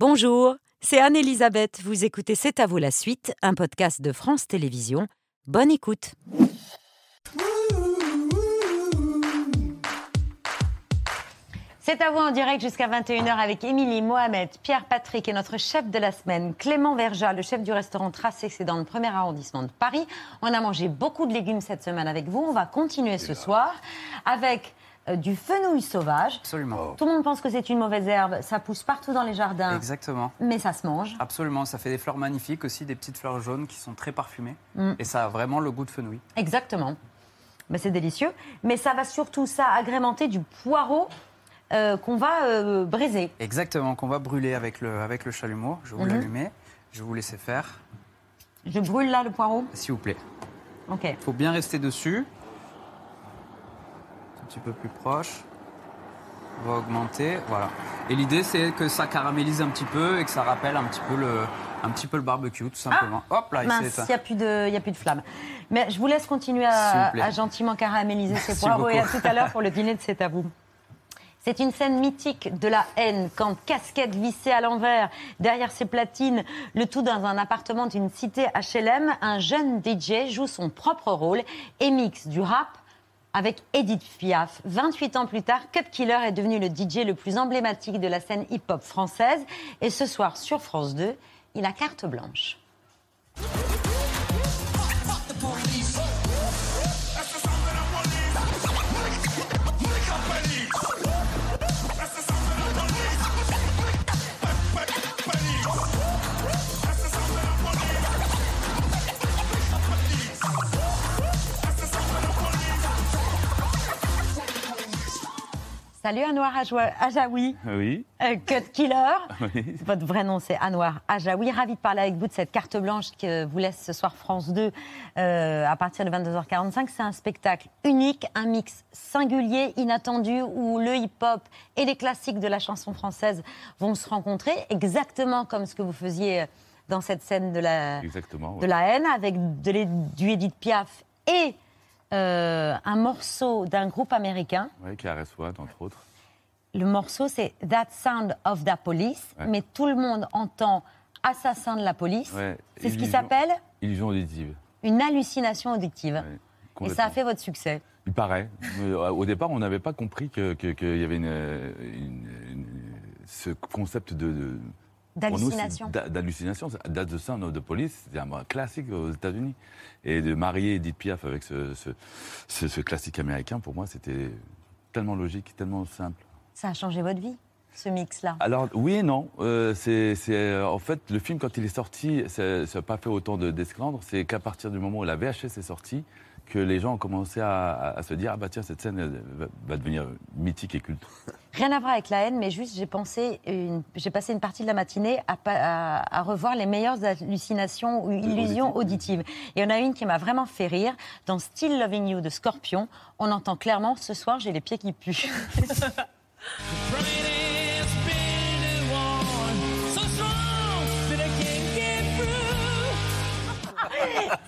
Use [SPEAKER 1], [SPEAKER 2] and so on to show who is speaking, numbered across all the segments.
[SPEAKER 1] Bonjour, c'est Anne-Elisabeth. Vous écoutez C'est à vous la suite, un podcast de France Télévisions. Bonne écoute. C'est à vous en direct jusqu'à 21h avec Émilie, Mohamed, Pierre Patrick et notre chef de la semaine, Clément Verja, le chef du restaurant Tracé, c'est dans le premier arrondissement de Paris. On a mangé beaucoup de légumes cette semaine avec vous. On va continuer ce soir avec euh, du fenouil sauvage.
[SPEAKER 2] Absolument.
[SPEAKER 1] Tout le monde pense que c'est une mauvaise herbe, ça pousse partout dans les jardins,
[SPEAKER 2] Exactement.
[SPEAKER 1] mais ça se mange.
[SPEAKER 2] Absolument. Ça fait des fleurs magnifiques aussi, des petites fleurs jaunes qui sont très parfumées.
[SPEAKER 1] Mm.
[SPEAKER 2] Et ça a vraiment le goût de fenouil.
[SPEAKER 1] Exactement. Ben, c'est délicieux. Mais ça va surtout ça agrémenter du poireau euh, qu'on va euh, briser.
[SPEAKER 2] Exactement, qu'on va brûler avec le, avec le chalumeau. Je vais vous
[SPEAKER 1] Mhm.
[SPEAKER 2] l'allumer. Je vais vous laisser faire.
[SPEAKER 1] Je brûle là le poireau.
[SPEAKER 2] S'il vous plaît.
[SPEAKER 1] Ok.
[SPEAKER 2] Il faut bien rester dessus. Petit peu plus proche. On va augmenter. Voilà. Et l'idée, c'est que ça caramélise un petit peu et que ça rappelle un petit peu le, un petit peu le barbecue, tout simplement. Hop là, il s'est
[SPEAKER 1] Ah, il n'y a, plus de- il y a plus de flamme. Mais je vous laisse continuer à, gentiment caraméliser ces poireaux et à tout à l'heure pour le dîner de C'est à vous. C'est une scène mythique de la haine quand casquette vissée à l'envers, derrière ses platines, le tout dans un appartement d'une cité HLM, un jeune DJ joue son propre rôle et mixe du rap avec Edith Piaf. 28 ans plus tard, Cut Killer est devenu le DJ le plus emblématique de la scène hip-hop française et ce soir sur France 2, il a carte blanche. Salut Ajoua- Ajaoui,
[SPEAKER 3] Oui,
[SPEAKER 1] euh, Cut Killer.
[SPEAKER 3] oui.
[SPEAKER 1] Votre vrai nom, c'est Anwar Ajaoui. Ravi de parler avec vous de cette carte blanche que vous laisse ce soir France 2 euh, à partir de 22h45. C'est un spectacle unique, un mix singulier, inattendu, où le hip-hop et les classiques de la chanson française vont se rencontrer, exactement comme ce que vous faisiez dans cette scène de la, de la haine, avec de du Edith Piaf et euh, un morceau d'un groupe américain.
[SPEAKER 3] Ouais, KRS One, entre autres.
[SPEAKER 1] Le morceau, c'est That Sound of the Police,
[SPEAKER 3] Ouais.
[SPEAKER 1] mais tout le monde entend Assassin de la police.
[SPEAKER 3] Ouais,
[SPEAKER 1] C'est ce qui s'appelle
[SPEAKER 3] Illusion auditive.
[SPEAKER 1] une hallucination auditive.
[SPEAKER 3] ouais,
[SPEAKER 1] Et ça a fait votre succès.
[SPEAKER 3] Il paraît. Euh, Au départ, on n'avait pas compris qu'il que, qu'il y avait une, euh, une- une- ce concept de.
[SPEAKER 1] D'hallucination.
[SPEAKER 3] D'hallucination. That's the sound the police. C'est un classique aux États-Unis. Et de marier Edith Piaf avec ce, ce, ce- ce classique américain, pour moi, c'était tellement logique, tellement simple.
[SPEAKER 1] Ça a changé votre vie, ce mix-là?
[SPEAKER 3] Alors oui et non. Euh, c'est, euh, en fait, le film, quand il est sorti, ça n'a pas fait autant de. C'est qu'à partir du moment où la VHS est sortie, que les gens ont commencé à, à- à se dire ah bah tiens cette scène va devenir mythique et culte.
[SPEAKER 1] Rien à voir avec la haine, mais juste j'ai pensé, une- j'ai passé une partie de la matinée à, pa- à- à revoir les meilleures hallucinations ou illusions auditives. Et il y en a une qui m'a vraiment fait rire. Dans Still Loving You de Scorpion, on entend clairement ce soir j'ai les pieds qui puent.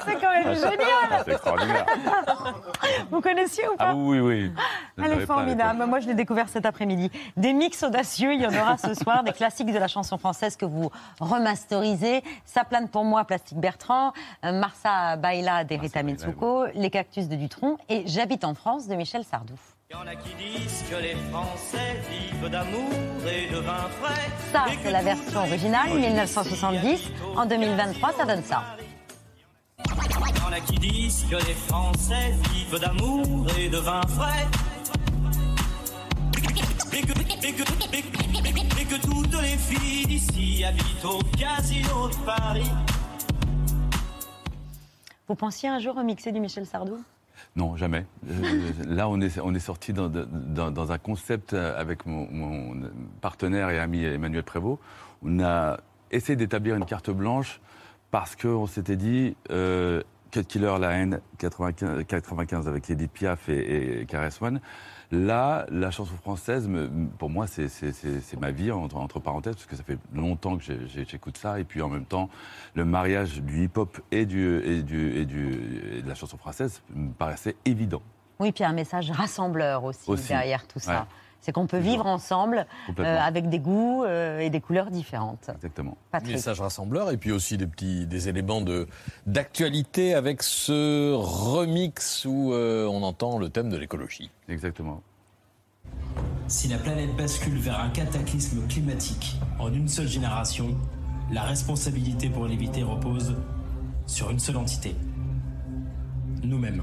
[SPEAKER 1] C'est quand même génial.
[SPEAKER 3] c'est extraordinaire.
[SPEAKER 1] Vous connaissiez ou pas
[SPEAKER 3] Ah oui oui. Je
[SPEAKER 1] Elle est formidable. Moi, je l'ai découvert cet après-midi. Des mix audacieux, il y en aura ce soir, des classiques de la chanson française que vous remasterisez. Ça plane pour moi, Plastique Bertrand, euh, Marsa Baila d'Erita Mitsuko, Les Cactus de Dutronc et J'habite en France de Michel Sardou.
[SPEAKER 4] Il y en a qui disent que les Français vivent d'amour et de vin frais.
[SPEAKER 1] Ça, c'est la version originale,
[SPEAKER 4] filles
[SPEAKER 1] 1970. En 2023, ça donne ça.
[SPEAKER 4] Il y en a qui disent que les Français vivent d'amour et de vin frais. Et que, et que, et que- et que toutes les filles d'ici habitent au casino de Paris.
[SPEAKER 1] Vous pensiez un jour remixer du Michel Sardou?
[SPEAKER 3] Non, jamais. Euh, là, on est, on est sorti dans, dans- dans un concept euh, avec mon, mon partenaire et ami Emmanuel Prévost. On a essayé d'établir une carte blanche parce qu'on s'était dit, euh, Cut Killer, La haine, 95, 95 avec Edith Piaf et, et One. Là, la chanson française, pour moi, c'est- ma vie, entre, entre parenthèses, parce que ça fait longtemps que j'écoute ça. Et puis en même temps, le mariage du hip-hop et, du, et, du, et, du, et de la chanson française me paraissait évident.
[SPEAKER 1] Oui, puis un message rassembleur aussi,
[SPEAKER 3] Aussi.
[SPEAKER 1] derrière tout ça.
[SPEAKER 3] Ouais.
[SPEAKER 1] C'est qu'on peut vivre ensemble euh, avec des goûts euh, et des couleurs différentes.
[SPEAKER 3] Exactement.
[SPEAKER 1] Patrick.
[SPEAKER 5] Message rassembleur et puis aussi des petits des éléments de d'actualité avec ce remix où euh, on entend le thème de l'écologie.
[SPEAKER 3] Exactement.
[SPEAKER 4] Si la planète bascule vers un cataclysme climatique en une seule génération, la responsabilité pour l'éviter repose sur une seule entité. Nous-mêmes.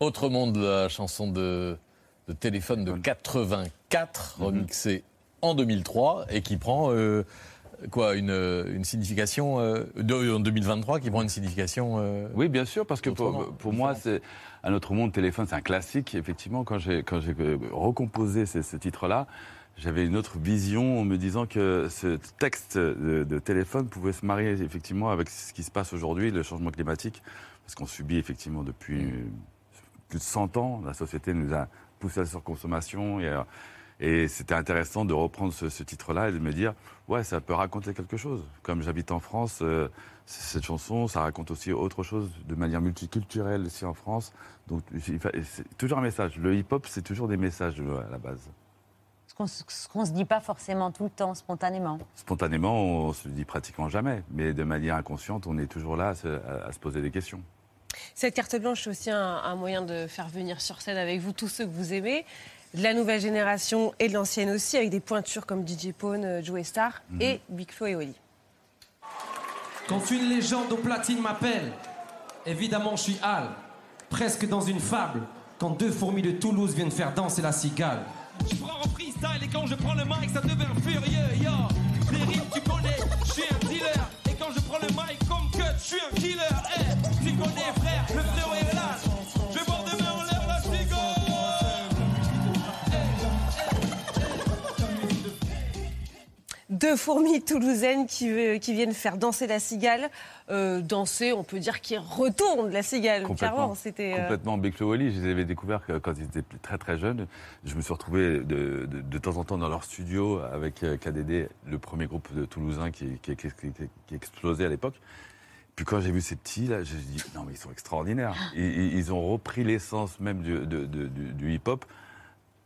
[SPEAKER 5] Autre monde, la chanson de, de téléphone de 84, remixée en 2003 et qui prend euh, quoi une, une signification euh, de- en 2023 qui prend une signification. euh,
[SPEAKER 3] Oui, bien sûr, parce que pour, moi, c'est un autre monde téléphone, c'est un classique. Effectivement, quand j'ai quand j'ai recomposé ce, ce titre-là, j'avais une autre vision en me disant que ce texte de, de téléphone pouvait se marier effectivement avec ce qui se passe aujourd'hui, le changement climatique, parce qu'on subit effectivement depuis plus de 100 ans, la société nous a poussé à la surconsommation et, euh, et c'était intéressant de reprendre ce, ce titre-là et de me dire, ouais, ça peut raconter quelque chose. Comme j'habite en France, euh, cette chanson, ça raconte aussi autre chose de manière multiculturelle aussi en France. Donc, c'est toujours un message. Le hip-hop, c'est toujours des messages euh, à la base.
[SPEAKER 1] Ce qu'on qu'on se dit pas forcément tout le temps, spontanément.
[SPEAKER 3] Spontanément, on se le dit pratiquement jamais, mais de manière inconsciente, on est toujours là à se, à- à se poser des questions.
[SPEAKER 6] Cette carte blanche, c'est aussi un, un moyen de faire venir sur scène avec vous tous ceux que vous aimez, de la nouvelle génération et de l'ancienne aussi, avec des pointures comme DJ Pone, euh, Joey Star et Big Flo et Oli.
[SPEAKER 7] Quand une légende au platine m'appelle, évidemment je suis Al, presque dans une fable. Quand deux fourmis de Toulouse viennent faire danser la cigale.
[SPEAKER 4] Je prends en freestyle et quand je prends le mic, ça devient furieux, yo. Les rimes, tu connais, je suis un dealer. Et quand je prends le mic comme cut, je suis un killer. Tu connais, frère, le flow est là. Je vais voir demain en l'air la.
[SPEAKER 6] Deux fourmis toulousaines qui, veut- qui viennent faire danser la cigale. Euh, danser, on peut dire qu'ils retournent la cigale. Clairement, c'était. euh,
[SPEAKER 3] Complètement. Et Oli, je les avais découverts quand ils étaient très très jeunes. Je me suis retrouvé de, de- de temps en temps dans leur studio avec euh, KDD, le premier groupe de Toulousain qui, qui, qui, qui- qui explosait à l'époque. Puis quand j'ai vu ces petits là, j'ai dit non mais ils sont extraordinaires. Ils, ils- ils ont repris l'essence même du, de- de- du- du hip-hop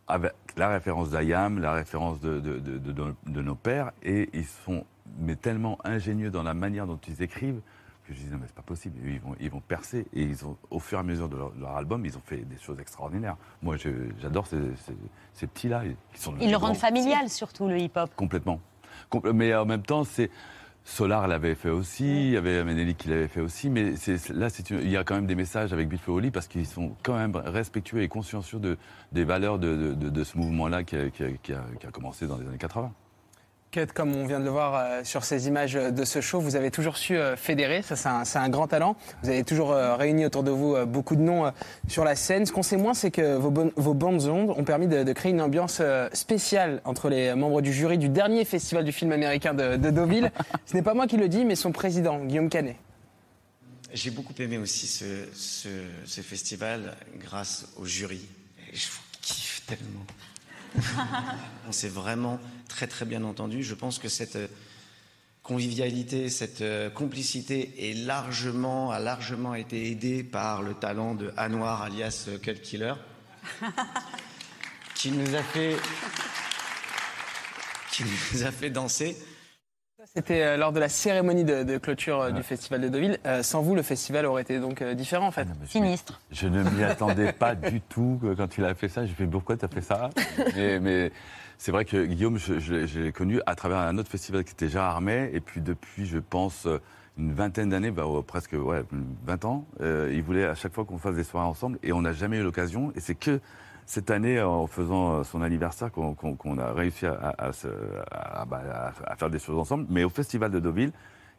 [SPEAKER 3] avec la référence d'Ayam, la référence de, de, nos- pères, et ils sont mais tellement ingénieux dans la manière dont ils écrivent que je dis non mais c'est pas possible, ils vont, ils vont percer, et ils ont, au fur et à mesure de leur, de leur album, ils ont fait des choses extraordinaires. Moi j'adore ces, ces- ces petits-là, qui sont
[SPEAKER 1] Ils le rendent familial, surtout, le hip-hop.
[SPEAKER 3] Complètement. Compl- Mais en même temps, c'est Solar l'avait fait aussi, il y avait Menelik qui l'avait fait aussi, mais là, c'est une- il y a quand même des messages avec Bill Oli parce qu'ils sont quand même respectueux et consciencieux de, des valeurs de, de- de- de ce mouvement-là qui a, qui a- qui a- qui a commencé dans les années 80.
[SPEAKER 8] Cut, comme on vient de le voir euh, sur ces images de ce show, vous avez toujours su euh, fédérer, ça c'est un, grand talent. Vous avez toujours euh, réuni autour de vous euh, beaucoup de noms euh, sur la scène. Ce qu'on sait moins, c'est que vos, bandes ondes ont permis de, de créer une ambiance euh, spéciale entre les membres du jury du dernier festival du film américain de, de Deauville. Ce n'est pas moi qui le dis, mais son président, Guillaume Canet.
[SPEAKER 9] J'ai beaucoup aimé aussi ce, ce, ce festival grâce au jury. Et je vous kiffe tellement. On s'est vraiment très très bien entendu. Je pense que cette euh, convivialité, cette euh, complicité est largement, a largement été aidée par le talent de Anwar alias euh, Cut Killer, qui nous a fait, qui nous a fait danser.
[SPEAKER 8] C'était euh, lors de la cérémonie de, de clôture euh, du festival de Deauville. Euh, sans vous, le festival aurait été donc différent en fait.
[SPEAKER 1] Sinistre.
[SPEAKER 3] Je ne m'y attendais pas du tout quand il a fait ça. J'ai fait pourquoi tu as fait ça? Mais, mais c'est vrai que Guillaume, je, je- je l'ai connu à travers un autre festival qui était Gérard Armé. Et puis depuis, je pense, une vingtaine d'années, bah, presque ouais, 20 ans, euh, il voulait à chaque fois qu'on fasse des soirées ensemble. Et on n'a jamais eu l'occasion. Et c'est que cette année, en faisant son anniversaire, qu'on a réussi à, à se- à- bah, à- faire des choses ensemble. Mais au festival de Deauville,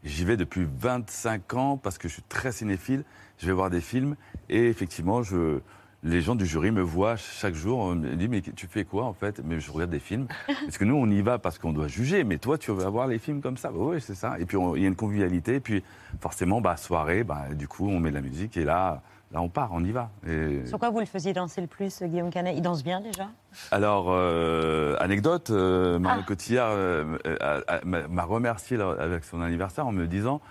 [SPEAKER 3] J'y vais depuis 25 ans parce que je suis très cinéphile. Je vais voir des films et effectivement, je, les gens du jury me voient chaque jour. On me dit mais tu fais quoi en fait? Mais je regarde des films. Parce que nous, on y va parce qu'on doit juger. Mais toi, tu vas voir les films comme ça. Bah oui, c'est ça. Et puis il y a une convivialité. Et puis forcément, bah soirée, bah du coup, on met de la musique et là. Là, on part, on y va. Et-
[SPEAKER 1] Sur quoi vous le faisiez danser le plus, Guillaume Canet Il danse bien déjà
[SPEAKER 3] Alors, euh, anecdote, euh, Marion
[SPEAKER 1] Ah.
[SPEAKER 3] Cotillard euh, euh, m'a remercié là, avec son anniversaire en me disant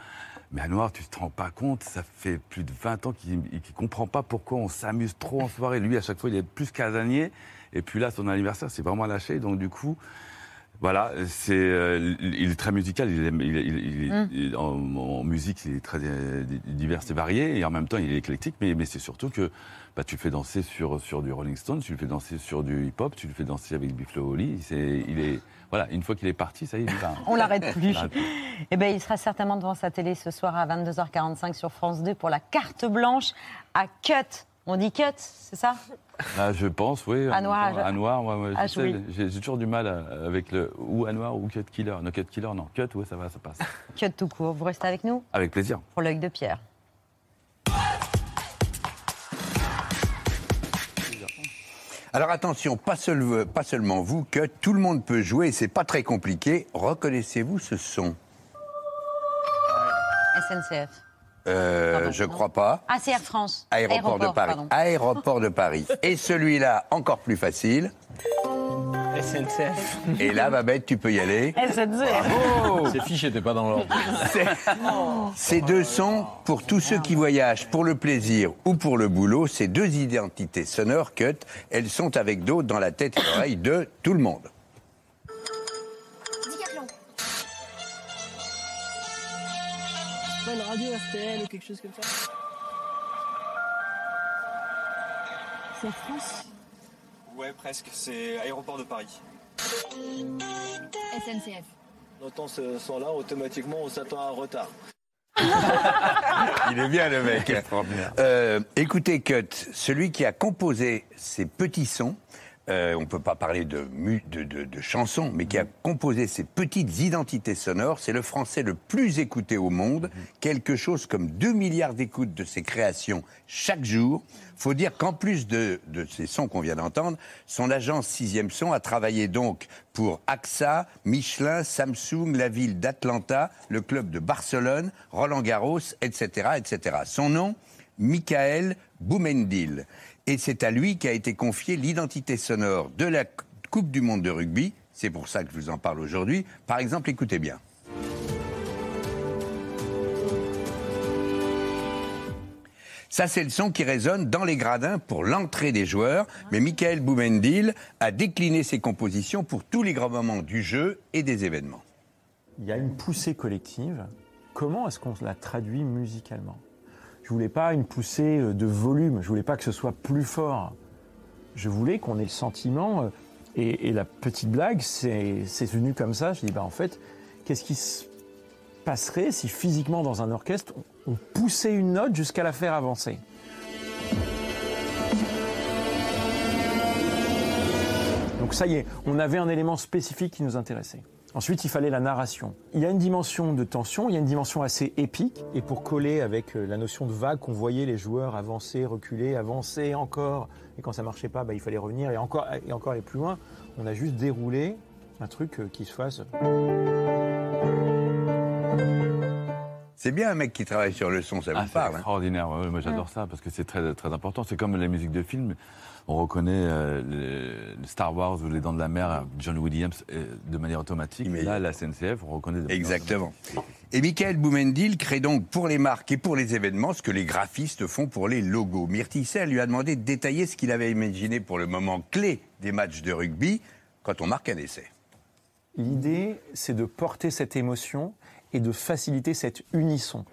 [SPEAKER 3] Mais Anouar, tu te rends pas compte, ça fait plus de 20 ans qu'il ne comprend pas pourquoi on s'amuse trop en soirée. Lui, à chaque fois, il est plus casanier. Et puis là, son anniversaire, c'est vraiment lâché. Donc, du coup, voilà, c'est, euh, il est très musical. Il est, il il
[SPEAKER 1] Mm.
[SPEAKER 3] il en, en musique, il est très euh, divers et varié. Et en même temps, il est éclectique. Mais, mais c'est surtout que bah, tu le fais danser sur, sur du Rolling Stone, tu le fais danser sur du hip-hop, tu le fais danser avec Buffalo Holly. C'est, il est, voilà, une fois qu'il est parti, ça y est, il va.
[SPEAKER 1] On l'arrête plus.
[SPEAKER 3] l'arrête plus.
[SPEAKER 1] Eh ben, il sera certainement devant sa télé ce soir à 22h45 sur France 2 pour la carte blanche à Cut. On dit Cut, c'est ça?
[SPEAKER 3] Ah, je pense, oui.
[SPEAKER 1] À noir,
[SPEAKER 3] À noir, ouais, ouais,
[SPEAKER 1] jouer.
[SPEAKER 3] j'ai, toujours du mal à- avec le ou à noir ou cut killer. Non, cut killer, non. Cut, ouais, ça va, ça passe.
[SPEAKER 1] Cut tout court. Vous restez avec nous?
[SPEAKER 3] Avec plaisir.
[SPEAKER 1] pour l'œil de Pierre.
[SPEAKER 10] Alors attention, pas, seul- pas seulement vous, que tout le monde peut jouer, et c'est pas très compliqué. Reconnaissez-vous ce son?
[SPEAKER 1] SNCF.
[SPEAKER 10] Euh,
[SPEAKER 1] Pardon,
[SPEAKER 10] Je crois pas.
[SPEAKER 1] Ah, c'est Air France.
[SPEAKER 10] Aéroport, de Paris.
[SPEAKER 1] pardon.
[SPEAKER 10] Aéroport de Paris. Et celui-là, encore plus facile.
[SPEAKER 8] SNCF.
[SPEAKER 10] Et là, Babette, tu peux y aller.
[SPEAKER 1] SNCF.
[SPEAKER 5] Ces fiches n'étaient pas dans l'ordre.
[SPEAKER 10] C'est- Ces deux sons, pour tous ceux qui voyagent pour le plaisir ou pour le boulot, ces deux identités sonores cut, elles sont avec d'autres dans la tête et l'oreille de tout le monde.
[SPEAKER 11] Pas une radio RTL ou quelque chose comme ça C'est Air France?
[SPEAKER 12] Ouais, presque. C'est aéroport de Paris.
[SPEAKER 11] SNCF.
[SPEAKER 12] On entend ce son-là, automatiquement, on s'attend à un retard.
[SPEAKER 10] Il est bien le mec. Euh, écoutez, Cut, celui qui a composé ces petits sons, euh, on ne peut pas parler de, chansons, mais qui a composé ces petites identités sonores, c'est le français le plus écouté au monde, quelque chose comme 2 milliards d'écoutes de ses créations chaque jour. faut dire qu'en plus de, de ces sons qu'on vient d'entendre, son agence Sixième Son a travaillé donc pour AXA, Michelin, Samsung, la ville d'Atlanta, le club de Barcelone, Roland Garros, etc., etc. Son nom, Michael Boumendil. Et c'est à lui qu'a été confiée l'identité sonore de la Coupe du Monde de rugby. C'est pour ça que je vous en parle aujourd'hui. Par exemple, écoutez bien. Ça, c'est le son qui résonne dans les gradins pour l'entrée des joueurs. Mais Michael Boumendil a décliné ses compositions pour tous les grands moments du jeu et des événements.
[SPEAKER 13] Il y a une poussée collective. Comment est-ce qu'on la traduit musicalement? Je voulais pas une poussée euh, de volume, je voulais pas que ce soit plus fort. Je voulais qu'on ait le sentiment, euh, et, la petite blague, c'est venu comme ça, je dis, bah en fait, qu'est-ce qui se passerait si physiquement dans un orchestre, on poussait une note jusqu'à la faire avancer? Donc ça y est, on avait un élément spécifique qui nous intéressait. Ensuite, il fallait la narration. Il y a une dimension de tension, il y a une dimension assez épique. Et pour coller avec euh, la notion de vague qu'on voyait les joueurs avancer, reculer, avancer encore, et quand ça marchait pas, bah, il fallait revenir et encore, et encore aller plus loin, on a juste déroulé un truc euh, qui se fasse.
[SPEAKER 10] C'est bien un mec qui travaille sur le son, ça vous
[SPEAKER 3] Ah, c'est
[SPEAKER 10] parle hein
[SPEAKER 3] extraordinaire. Ouais, moi, j'adore ça parce que c'est très, très important. C'est comme la musique de film. On reconnaît euh, Star Wars ou Les Dents de la Mer, John Williams, euh, de manière automatique. Mais là, la SNCF, on reconnaît. de
[SPEAKER 10] Exactement. Et Michael Boumendil crée donc pour les marques et pour les événements ce que les graphistes font pour les logos. Myrtille lui a demandé de détailler ce qu'il avait imaginé pour le moment clé des matchs de rugby quand on marque un essai.
[SPEAKER 13] L'idée, c'est de porter cette émotion et de faciliter cette unisson.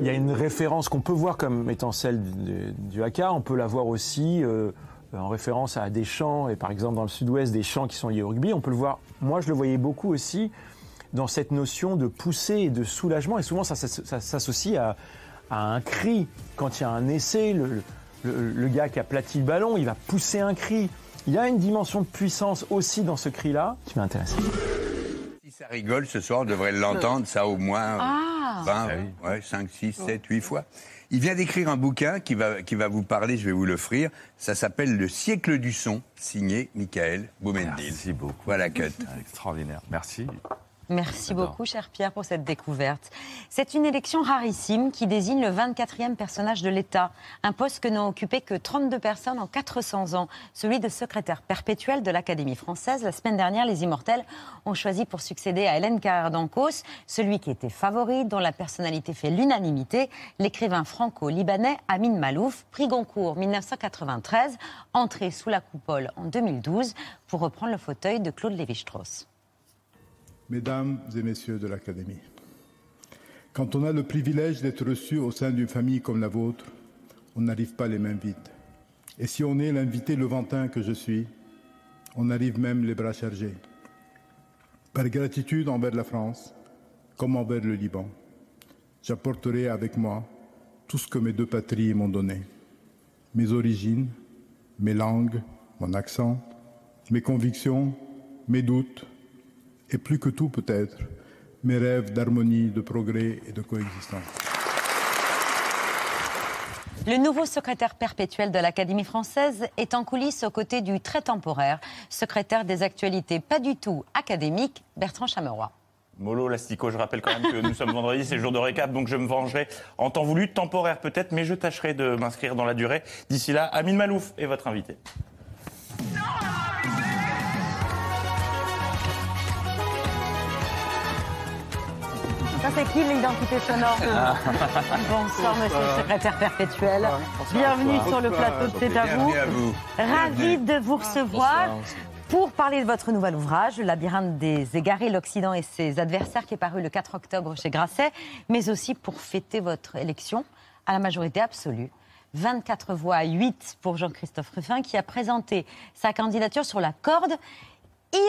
[SPEAKER 13] Il y a une référence qu'on peut voir comme étant celle du, du haka, on peut la voir aussi euh, en référence à des chants, et par exemple dans le sud-ouest, des chants qui sont liés au rugby. On peut le voir, moi je le voyais beaucoup aussi dans cette notion de poussée et de soulagement, et souvent ça, s'associe à, à un cri. Quand il y a un essai, le, le- le gars qui a plati le ballon, il va pousser un cri. Il y a une dimension de puissance aussi dans ce cri-là qui m'intéresse.
[SPEAKER 10] Si ça rigole ce soir, on devrait l'entendre, ça au moins.
[SPEAKER 1] Ah, Ah.
[SPEAKER 10] 20, ouais, 5, 6, 7, 8 fois. Il vient d'écrire un bouquin qui va, qui va vous parler, je vais vous l'offrir. Ça s'appelle Le siècle du son, signé Michael Boumendil.
[SPEAKER 3] Merci beaucoup.
[SPEAKER 10] Voilà, Cut.
[SPEAKER 3] Extraordinaire. Merci.
[SPEAKER 1] Merci beaucoup, cher Pierre, pour cette découverte. C'est une élection rarissime qui désigne le 24e personnage de l'État, un poste que n'ont occupé que 32 personnes en 400 ans, celui de secrétaire perpétuel de l'Académie française. La semaine dernière, les Immortels ont choisi pour succéder à Hélène Carrère d'Ancos, celui qui était favori, dont la personnalité fait l'unanimité, l'écrivain franco-libanais Amin Malouf, prix Goncourt 1993, entré sous la coupole en 2012 pour reprendre le fauteuil de Claude Lévi-Strauss.
[SPEAKER 14] Mesdames et messieurs de l'Académie, quand on a le privilège d'être reçu au sein d'une famille comme la vôtre, on n'arrive pas les mains vides. Et si on est l'invité levantin que je suis, on arrive même les bras chargés. Par gratitude envers la France, comme envers le Liban, j'apporterai avec moi tout ce que mes deux patries m'ont donné. Mes origines, mes langues, mon accent, mes convictions, mes doutes, et plus que tout peut-être, mes rêves d'harmonie, de progrès et de coexistence.
[SPEAKER 1] Le nouveau secrétaire perpétuel de l'Académie française est en coulisses aux côtés du très temporaire secrétaire des actualités pas du tout académique, Bertrand Chameroy.
[SPEAKER 15] Molo, Lastico, je rappelle quand même que nous sommes vendredi, c'est le jour de récap, donc je me vengerai en temps voulu, temporaire peut-être, mais je tâcherai de m'inscrire dans la durée. D'ici là, Amine Malouf est votre invité.
[SPEAKER 1] Ça, c'est qui l'identité sonore Bonsoir, monsieur le secrétaire perpétuel. Bienvenue sur le plateau de C'est à vous.
[SPEAKER 10] Bienvenue à vous.
[SPEAKER 1] Ravi de vous recevoir. Pour parler de votre nouvel ouvrage, Le labyrinthe des égarés, l'Occident et ses adversaires, qui est paru le 4 octobre chez Grasset, mais aussi pour fêter votre élection à la majorité absolue. 24 voix à 8 pour Jean-Christophe Ruffin, qui a présenté sa candidature sur la corde.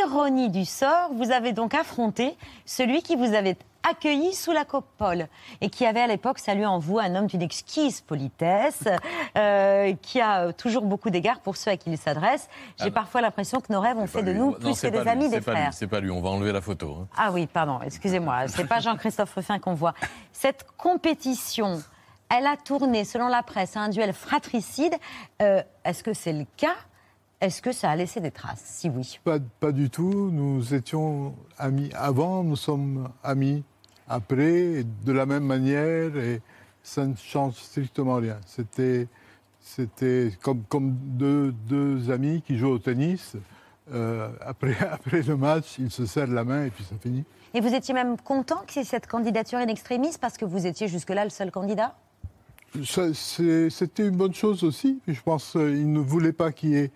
[SPEAKER 1] Ironie du sort, vous avez donc affronté celui qui vous avait accueilli sous la coupole et qui avait à l'époque salué en vous un homme d'une exquise politesse, euh, qui a toujours beaucoup d'égards pour ceux à qui il s'adresse. J'ai
[SPEAKER 5] Ah
[SPEAKER 1] parfois l'impression que nos rêves ont fait de nous
[SPEAKER 5] Non,
[SPEAKER 1] plus que des
[SPEAKER 5] lui,
[SPEAKER 1] amis, des frères.
[SPEAKER 5] C'est pas lui, on va enlever la photo. hein.
[SPEAKER 1] Ah oui, pardon, excusez-moi, c'est pas Jean-Christophe Ruffin qu'on voit. Cette compétition, elle a tourné, selon la presse, à un duel fratricide. Euh, Est-ce que c'est le cas Est-ce que ça a laissé des traces? Si oui.
[SPEAKER 16] Pas, pas du tout. Nous étions amis avant, nous sommes amis après, de la même manière, et ça ne change strictement rien. C'était, c'était comme, comme deux, deux amis qui jouent au tennis. Euh, après, après le match, ils se serrent la main et puis ça finit.
[SPEAKER 1] Et vous étiez même content que cette candidature in extremis parce que vous étiez jusque-là le seul candidat?
[SPEAKER 16] C'était une bonne chose aussi. Je pense qu'ils ne voulaient pas qu'il y ait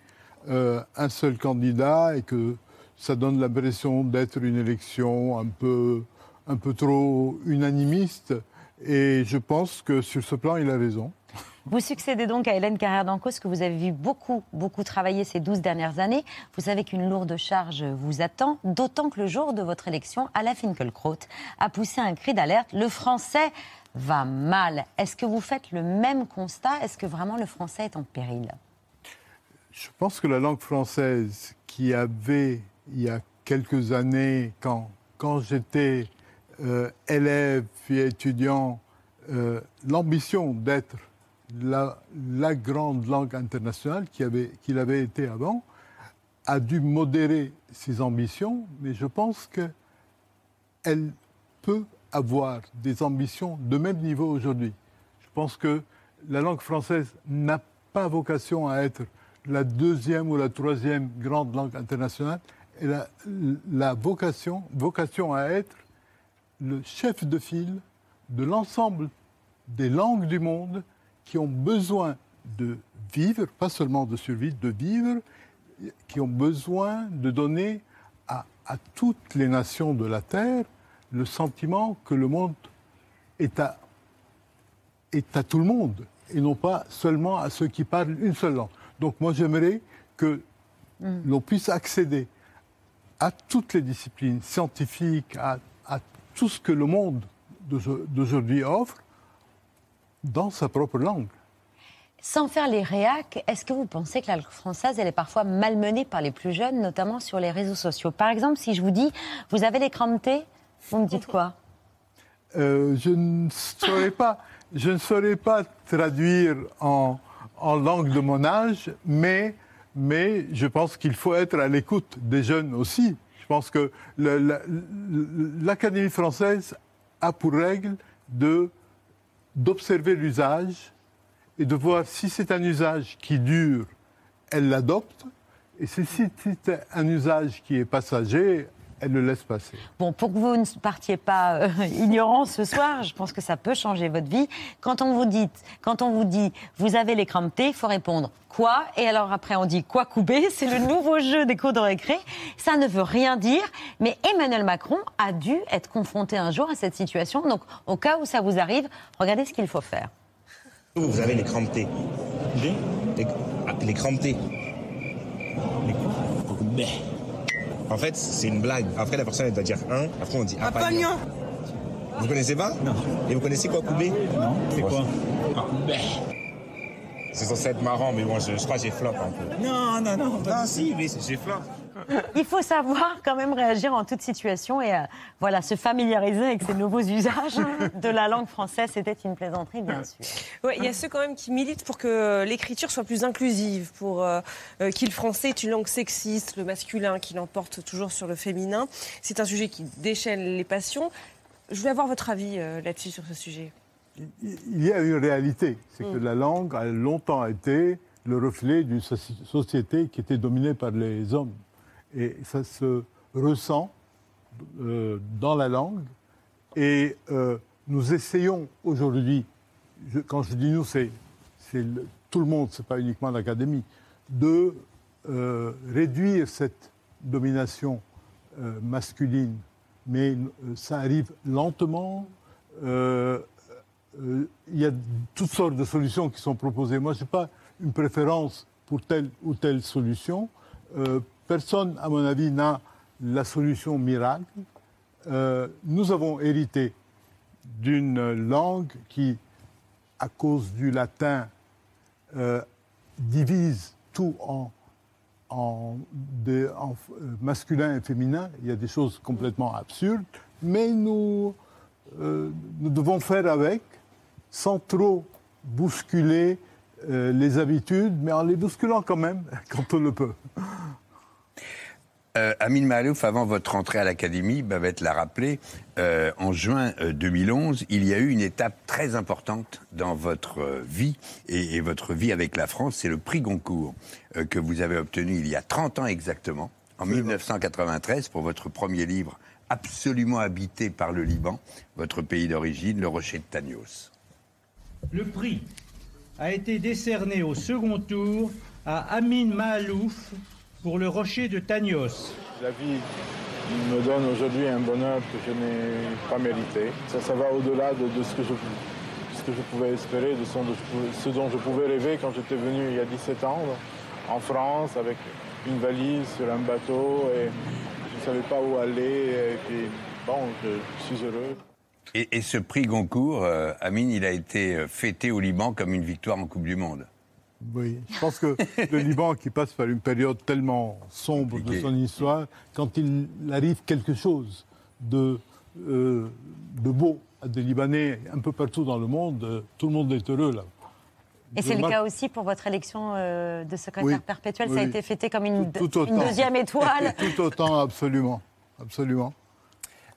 [SPEAKER 16] euh, un seul candidat et que ça donne l'impression d'être une élection un peu, un peu trop unanimiste. Et je pense que sur ce plan, il a raison.
[SPEAKER 1] Vous succédez donc à Hélène Carrère d'Ancos, que vous avez vu beaucoup, beaucoup travailler ces 12 dernières années. Vous savez qu'une lourde charge vous attend, d'autant que le jour de votre élection, Alain Finkielkraut a poussé un cri d'alerte. Le français va mal. Est-ce que vous faites le même constat? Est-ce que vraiment le français est en péril?
[SPEAKER 16] Je pense que la langue française, qui avait, il y a quelques années, quand, quand j'étais euh, élève et étudiant, euh, l'ambition d'être la, grande langue internationale qu'il avait été avant, a dû modérer ses ambitions, mais je pense qu'elle peut avoir des ambitions de même niveau aujourd'hui. Je pense que la langue française n'a pas vocation à être la deuxième ou la troisième grande langue internationale. Elle a la vocation, à être le chef de file de l'ensemble des langues du monde qui ont besoin de vivre, pas seulement de survivre, de vivre, qui ont besoin de donner à, toutes les nations de la Terre le sentiment que le monde est à tout le monde et non pas seulement à ceux qui parlent une seule langue. Donc moi j'aimerais que l'on puisse accéder à toutes les disciplines scientifiques, à, à tout ce que le monde d'aujo- d'aujourd'hui offre dans sa propre langue.
[SPEAKER 1] Sans faire les réacs, est-ce que vous pensez que la langue française, elle est parfois malmenée par les plus jeunes, notamment sur les réseaux sociaux? Par exemple, si je vous dis, vous avez l'écran de thé, vous me dites quoi?
[SPEAKER 16] Euh, je ne saurais pas, je ne saurais pas traduire en, en langue de mon âge, mais, je pense qu'il faut être à l'écoute des jeunes aussi. Je pense que l'Académie française a pour règle d'observer l'usage et de voir si c'est un usage qui dure, elle l'adopte, et si c'est un usage qui est passager, elle le laisse passer.
[SPEAKER 1] Bon, pour que vous ne partiez pas euh, ignorant ce soir, je pense que ça peut changer votre vie. Quand on vous dit, quand on vous dit, vous avez les cramptés, il faut répondre quoi? Et alors après, on dit quoi couper C'est le nouveau jeu des cours de récré. Ça ne veut rien dire, mais Emmanuel Macron a dû être confronté un jour à cette situation. Donc, au cas où ça vous arrive, regardez ce qu'il faut faire.
[SPEAKER 17] Vous avez les cramptés. Les, les cramptés. Les quoi? En fait, c'est une blague. Après, la personne, elle doit dire un. Après, on dit apagnan. Vous connaissez pas? Non. Et vous connaissez quoi, Koubé? Non. C'est quoi? C'est censé être marrant, mais bon, je, je crois que j'ai flop un peu. Non, non, non. Non, si, mais j'ai flop.
[SPEAKER 1] Il faut savoir quand même réagir en toute situation et euh, voilà, se familiariser avec ces nouveaux usages de la langue française. C'était une plaisanterie, bien sûr.
[SPEAKER 6] Ouais, il y a ceux quand même qui militent pour que l'écriture soit plus inclusive, pour euh, euh, qu'il français est une langue sexiste, le masculin qui l'emporte toujours sur le féminin. C'est un sujet qui déchaîne les passions. Je voulais avoir votre avis euh, là-dessus, sur ce sujet.
[SPEAKER 16] Il y a une réalité, c'est que la langue a longtemps été le reflet d'une soci- société qui était dominée par les hommes. Et ça se ressent euh, dans la langue. Et euh, nous essayons aujourd'hui, quand je dis nous, c'est tout le monde, c'est pas uniquement l'académie, de euh, réduire cette domination masculine. Mais ça arrive lentement. Il y a toutes sortes de solutions qui sont proposées. Moi, je n'ai pas une préférence pour telle ou telle solution. Personne, à mon avis, n'a la solution miracle. Euh, nous avons hérité d'une langue qui, à cause du latin, euh, divise tout en, euh, masculin et féminin. Il y a des choses complètement absurdes, mais nous, devons faire avec, sans trop bousculer les habitudes, mais en les bousculant quand même, quand on le peut.
[SPEAKER 10] Euh, Amin Malouf, avant votre entrée à l'Académie, Babette l'a rappelé, euh, en juin euh, 2011, il y a eu une étape très importante dans votre euh, vie et, et votre vie avec la France, c'est le prix Goncourt euh, que vous avez obtenu il y a 30 ans exactement, en 1993, pour votre premier livre absolument habité par le Liban, votre pays d'origine, le Rocher de Tagnos.
[SPEAKER 18] Le prix a été décerné au second tour à Amin Mahalouf pour le rocher de Tagnos.
[SPEAKER 19] La vie me donne aujourd'hui un bonheur que je n'ai pas mérité. Ça, ça va au-delà de, de ce, que je, ce que je pouvais espérer, de ce dont je pouvais- ce dont je pouvais rêver quand j'étais venu il y a 17 ans en France avec une valise sur un bateau et je ne savais pas où aller. Et puis, bon, je suis heureux.
[SPEAKER 10] Et, et ce prix Goncourt, euh, Amin, il a été fêté au Liban comme une victoire en Coupe du Monde.
[SPEAKER 16] Oui, je pense que le Liban, qui passe par une période tellement sombre de son histoire, quand il arrive quelque chose de, euh, de beau à des Libanais un peu partout dans le monde, euh, tout le monde est heureux là.
[SPEAKER 1] Et c'est le cas aussi pour votre élection euh, de secrétaire
[SPEAKER 16] Oui,
[SPEAKER 1] perpétuel.
[SPEAKER 16] oui,
[SPEAKER 1] Ça a été fêté comme une,
[SPEAKER 16] Tout
[SPEAKER 1] une deuxième étoile.
[SPEAKER 16] Tout autant, absolument. Absolument.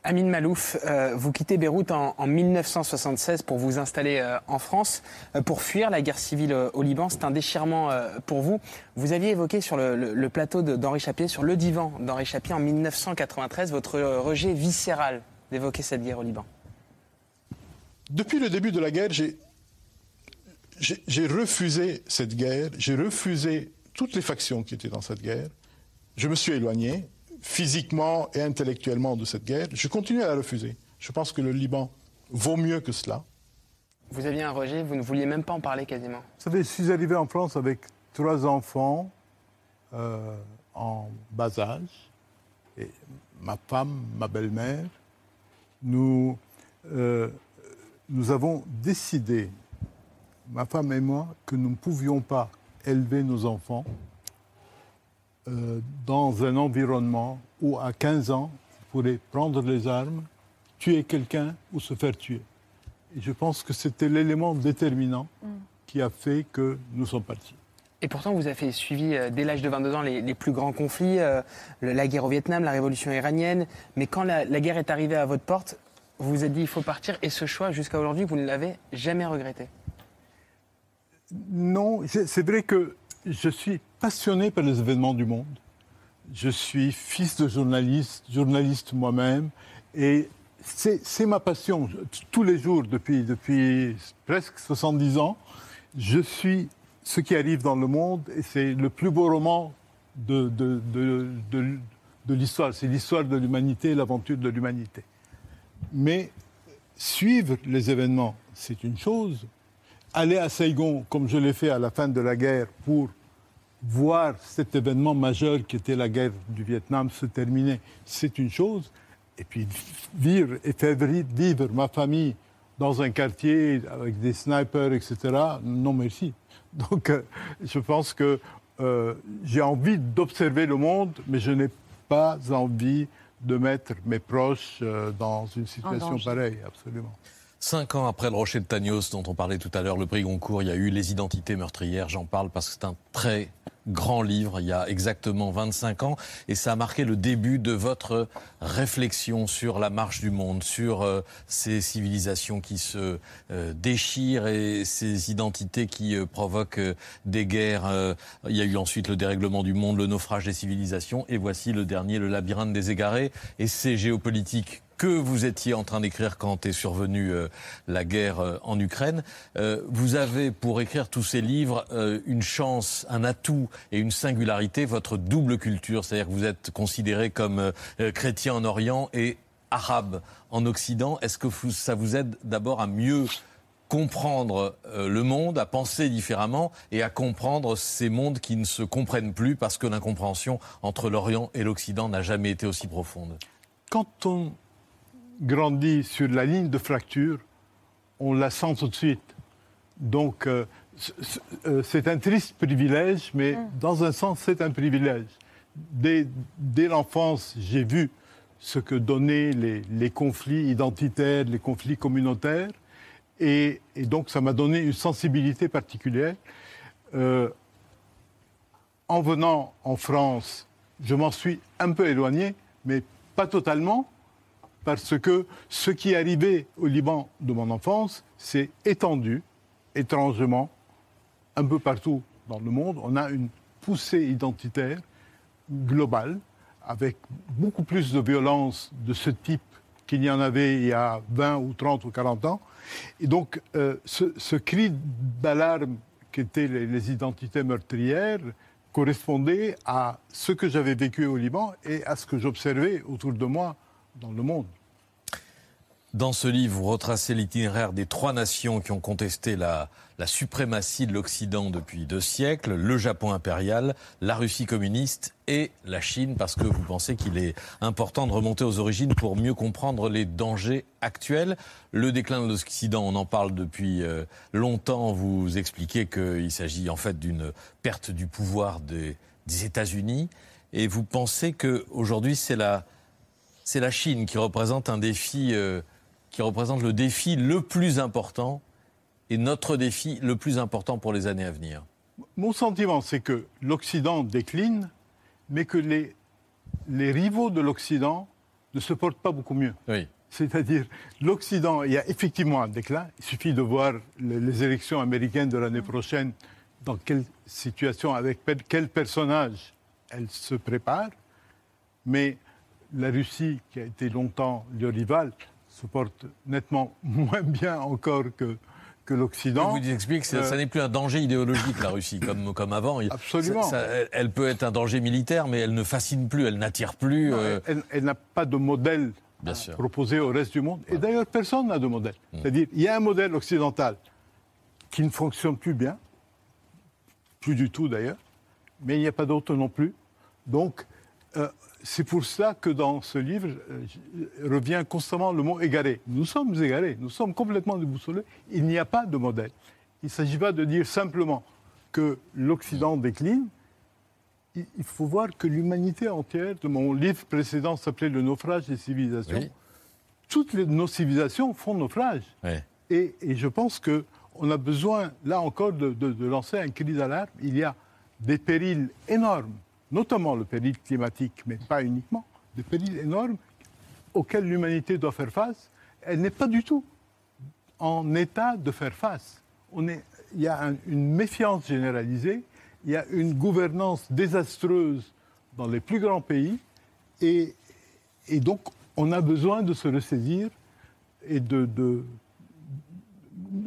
[SPEAKER 8] Amin Malouf, euh, vous quittez Beyrouth en, en 1976 pour vous installer euh, en France, euh, pour fuir la guerre civile au Liban. C'est un déchirement pour vous. Vous aviez évoqué sur le, le- plateau d'Henri Chapier, sur le divan d'Henri Chapier en 1993, votre rejet viscéral d'évoquer cette guerre au Liban.
[SPEAKER 20] Depuis le début de la guerre, j'ai refusé cette guerre, j'ai refusé toutes les factions qui étaient dans cette guerre. Je me suis éloigné physiquement et intellectuellement de cette guerre. Je continue à la refuser. Je pense que le Liban vaut mieux que cela.
[SPEAKER 8] Vous aviez un rejet, vous ne vouliez même pas en parler quasiment.
[SPEAKER 16] Vous savez, je suis arrivé en France avec trois enfants euh, en bas âge, et ma femme, ma belle-mère. Nous, euh, nous avons décidé, ma femme et moi, que nous ne pouvions pas élever nos enfants euh, dans un environnement où, à 15 ans, vous pourrez prendre les armes tuer quelqu'un ou se faire tuer. Et je pense que c'était l'élément déterminant
[SPEAKER 8] Mm.
[SPEAKER 16] qui a fait que nous sommes partis.
[SPEAKER 8] Et pourtant, vous avez suivi euh, dès l'âge de 22 ans les, les plus grands conflits, euh, le- la guerre au Vietnam, la révolution iranienne. Mais quand la, la guerre est arrivée à votre porte, vous vous êtes dit il faut partir. Et ce choix, jusqu'à aujourd'hui, vous ne l'avez jamais regretté?
[SPEAKER 16] Non, c'est vrai que je suis passionné par les événements du monde. Je suis fils de journaliste, journaliste moi-même, et c'est ma passion. Tous les jours, depuis, depuis presque 70 ans, je suis ce qui arrive dans le monde, et c'est le plus beau roman de- de l'histoire. C'est l'histoire de l'humanité, l'aventure de l'humanité. Mais suivre les événements, c'est une chose. Aller à Saigon, comme je l'ai fait à la fin de la guerre, pour voir cet événement majeur qui était la guerre du Vietnam se terminer, c'est une chose. Et puis vivre et faire vivre ma famille dans un quartier avec des snipers, etc., non merci. Donc euh, je pense que euh, j'ai envie d'observer le monde, mais je n'ai pas envie de mettre mes proches euh, dans une situation pareille, absolument.
[SPEAKER 5] Cinq ans après le Rocher de Tagnos, dont on parlait tout à l'heure, le prix Goncourt, il y a eu Les Identités meurtrières. J'en parle parce que c'est un très grand livre, il y a exactement 25 ans, et ça a marqué le début de votre réflexion sur la marche du monde, sur euh, ces civilisations qui se euh, déchirent et ces identités qui euh, provoquent des guerres. Il y a eu ensuite le dérèglement du monde, le naufrage des civilisations, et voici le dernier, le labyrinthe des égarés, et c'est géopolitique que vous étiez en train d'écrire quand est survenue euh, la guerre euh, en Ukraine. Euh, vous avez, pour écrire tous ces livres, une chance, un atout et une singularité, votre double culture. C'est-à-dire que vous êtes considéré comme chrétien en Orient et arabe en Occident. Est-ce que ça vous aide d'abord à mieux comprendre le monde, à penser différemment et à comprendre ces mondes qui ne se comprennent plus parce que l'incompréhension entre l'Orient et l'Occident n'a jamais été aussi profonde?
[SPEAKER 16] Quand on grandit sur la ligne de fracture, on la sent tout de suite. Donc, euh, euh, c'est un triste privilège, mais dans un sens, c'est un privilège. Dès, dès l'enfance, j'ai vu ce que donnaient les, les conflits identitaires, les conflits communautaires, et, et donc ça m'a donné une sensibilité particulière. Euh, en venant en France, je m'en suis un peu éloigné, mais pas totalement, parce que ce qui est arrivé au Liban de mon enfance s'est étendu étrangement un peu partout dans le monde. On a une poussée identitaire globale avec beaucoup plus de violence de ce type qu'il y en avait il y a 20 ou 30 ou 40 ans. Et donc, euh, ce, cri d'alarme qu'étaient les, les identités meurtrières correspondait à ce que j'avais vécu au Liban et à ce que j'observais autour de moi dans le monde.
[SPEAKER 5] Dans ce livre, vous retracez l'itinéraire des trois nations qui ont contesté la, suprématie de l'Occident depuis deux siècles, le Japon impérial, la Russie communiste et la Chine, parce que vous pensez qu'il est important de remonter aux origines pour mieux comprendre les dangers actuels. Le déclin de l'Occident, on en parle depuis euh, longtemps. Vous expliquez qu'il s'agit en fait d'une perte du pouvoir des, des États-Unis. Et vous pensez qu'aujourd'hui, c'est la, c'est la Chine qui représente un défi, euh, qui représente le défi le plus important et notre défi le plus important pour les années à venir.
[SPEAKER 16] Mon sentiment, c'est que l'Occident décline, mais que les, les rivaux de l'Occident ne se portent pas beaucoup mieux.
[SPEAKER 5] Oui.
[SPEAKER 16] C'est-à-dire, l'Occident, il y a effectivement un déclin. Il suffit de voir les, élections américaines de l'année prochaine, dans quelle situation, avec quel personnage elles se préparent. Mais la Russie, qui a été longtemps le rival, se porte nettement moins bien encore que, que l'Occident.
[SPEAKER 5] Je vous explique que ça,
[SPEAKER 16] Euh,
[SPEAKER 5] ça n'est plus un danger idéologique, la Russie, comme, comme avant.
[SPEAKER 16] Absolument.
[SPEAKER 5] ça- ça- elle- peut être un danger militaire, mais elle ne fascine plus, elle n'attire plus.
[SPEAKER 16] Non,
[SPEAKER 5] euh,
[SPEAKER 16] Elle, elle n'a pas de modèle
[SPEAKER 5] Bien sûr.
[SPEAKER 16] proposé au reste du monde. Et d'ailleurs, personne n'a de modèle. C'est-à-dire, il y a un modèle occidental qui ne fonctionne plus bien, plus du tout d'ailleurs, mais il n'y a pas d'autre non plus. Donc, euh, c'est pour ça que dans ce livre euh, revient constamment le mot égaré. Nous sommes égarés, nous sommes complètement déboussolés. Il n'y a pas de modèle. Il ne s'agit pas de dire simplement que l'Occident décline. Il faut voir que l'humanité entière, de mon livre précédent s'appelait Le naufrage des civilisations,
[SPEAKER 5] Oui.
[SPEAKER 16] toutes les- nos civilisations font naufrage. Et, et je pense qu'on a besoin, là encore, de, de- de lancer un cri d'alarme. Il y a des périls énormes, notamment le péril climatique, mais pas uniquement, des périls énormes auxquels l'humanité doit faire face. Elle n'est pas du tout en état de faire face. Il y a un- une méfiance généralisée, il y a une gouvernance désastreuse dans les plus grands pays, et, donc on a besoin de se ressaisir et de-